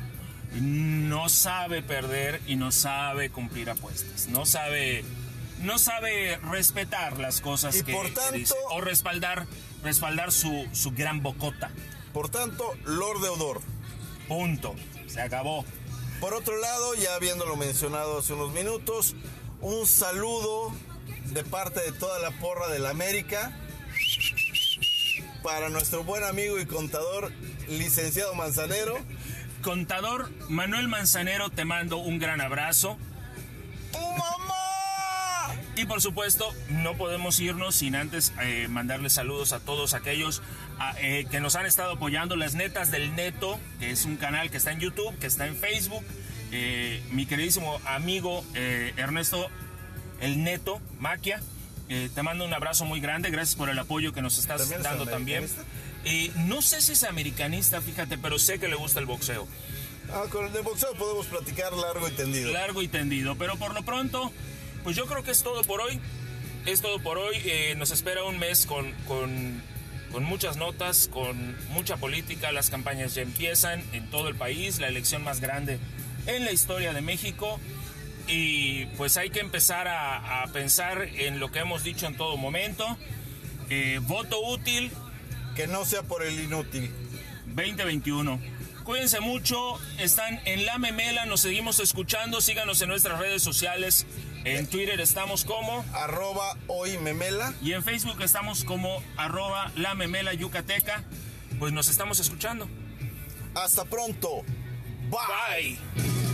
no sabe perder y no sabe cumplir apuestas. No sabe, no sabe respetar las cosas Y que, por que tanto- dice, o respaldar, respaldar su, su gran bocota. por tanto Lord Deudor Punto. Se acabó. Por otro lado, ya habiéndolo mencionado hace unos minutos, un saludo de parte de toda la porra del América para nuestro buen amigo y contador, licenciado Manzanero. Contador Manuel Manzanero, te mando un gran abrazo. Y por supuesto, no podemos irnos sin antes eh, mandarles saludos a todos aquellos a, eh, que nos han estado apoyando. Las Netas del Neto, que es un canal que está en YouTube, que está en Facebook. Eh, mi queridísimo amigo eh, Ernesto El Neto Maquia. te mando un abrazo muy grande. Gracias por el apoyo que nos estás ¿También es dando también. no sé si es americanista, fíjate, pero sé que le gusta el boxeo. Ah, con el de boxeo podemos platicar largo y tendido. largo y tendido. Pero por lo pronto, pues yo creo que es todo por hoy. Es todo por hoy. Eh, nos espera un mes con, con, con muchas notas, con mucha política. Las campañas ya empiezan en todo el país. La elección más grande en la historia de México. Y pues hay que empezar a, a pensar en lo que hemos dicho en todo momento. Eh, voto útil Que no sea por el inútil. 2021. cuídense mucho. Están en La Memela, nos seguimos escuchando. Síganos en nuestras redes sociales. En Twitter estamos como Arroba hoy memela. y en Facebook estamos como arroba La Memela Yucateca. Pues nos estamos escuchando. Hasta pronto. Bye. Bye.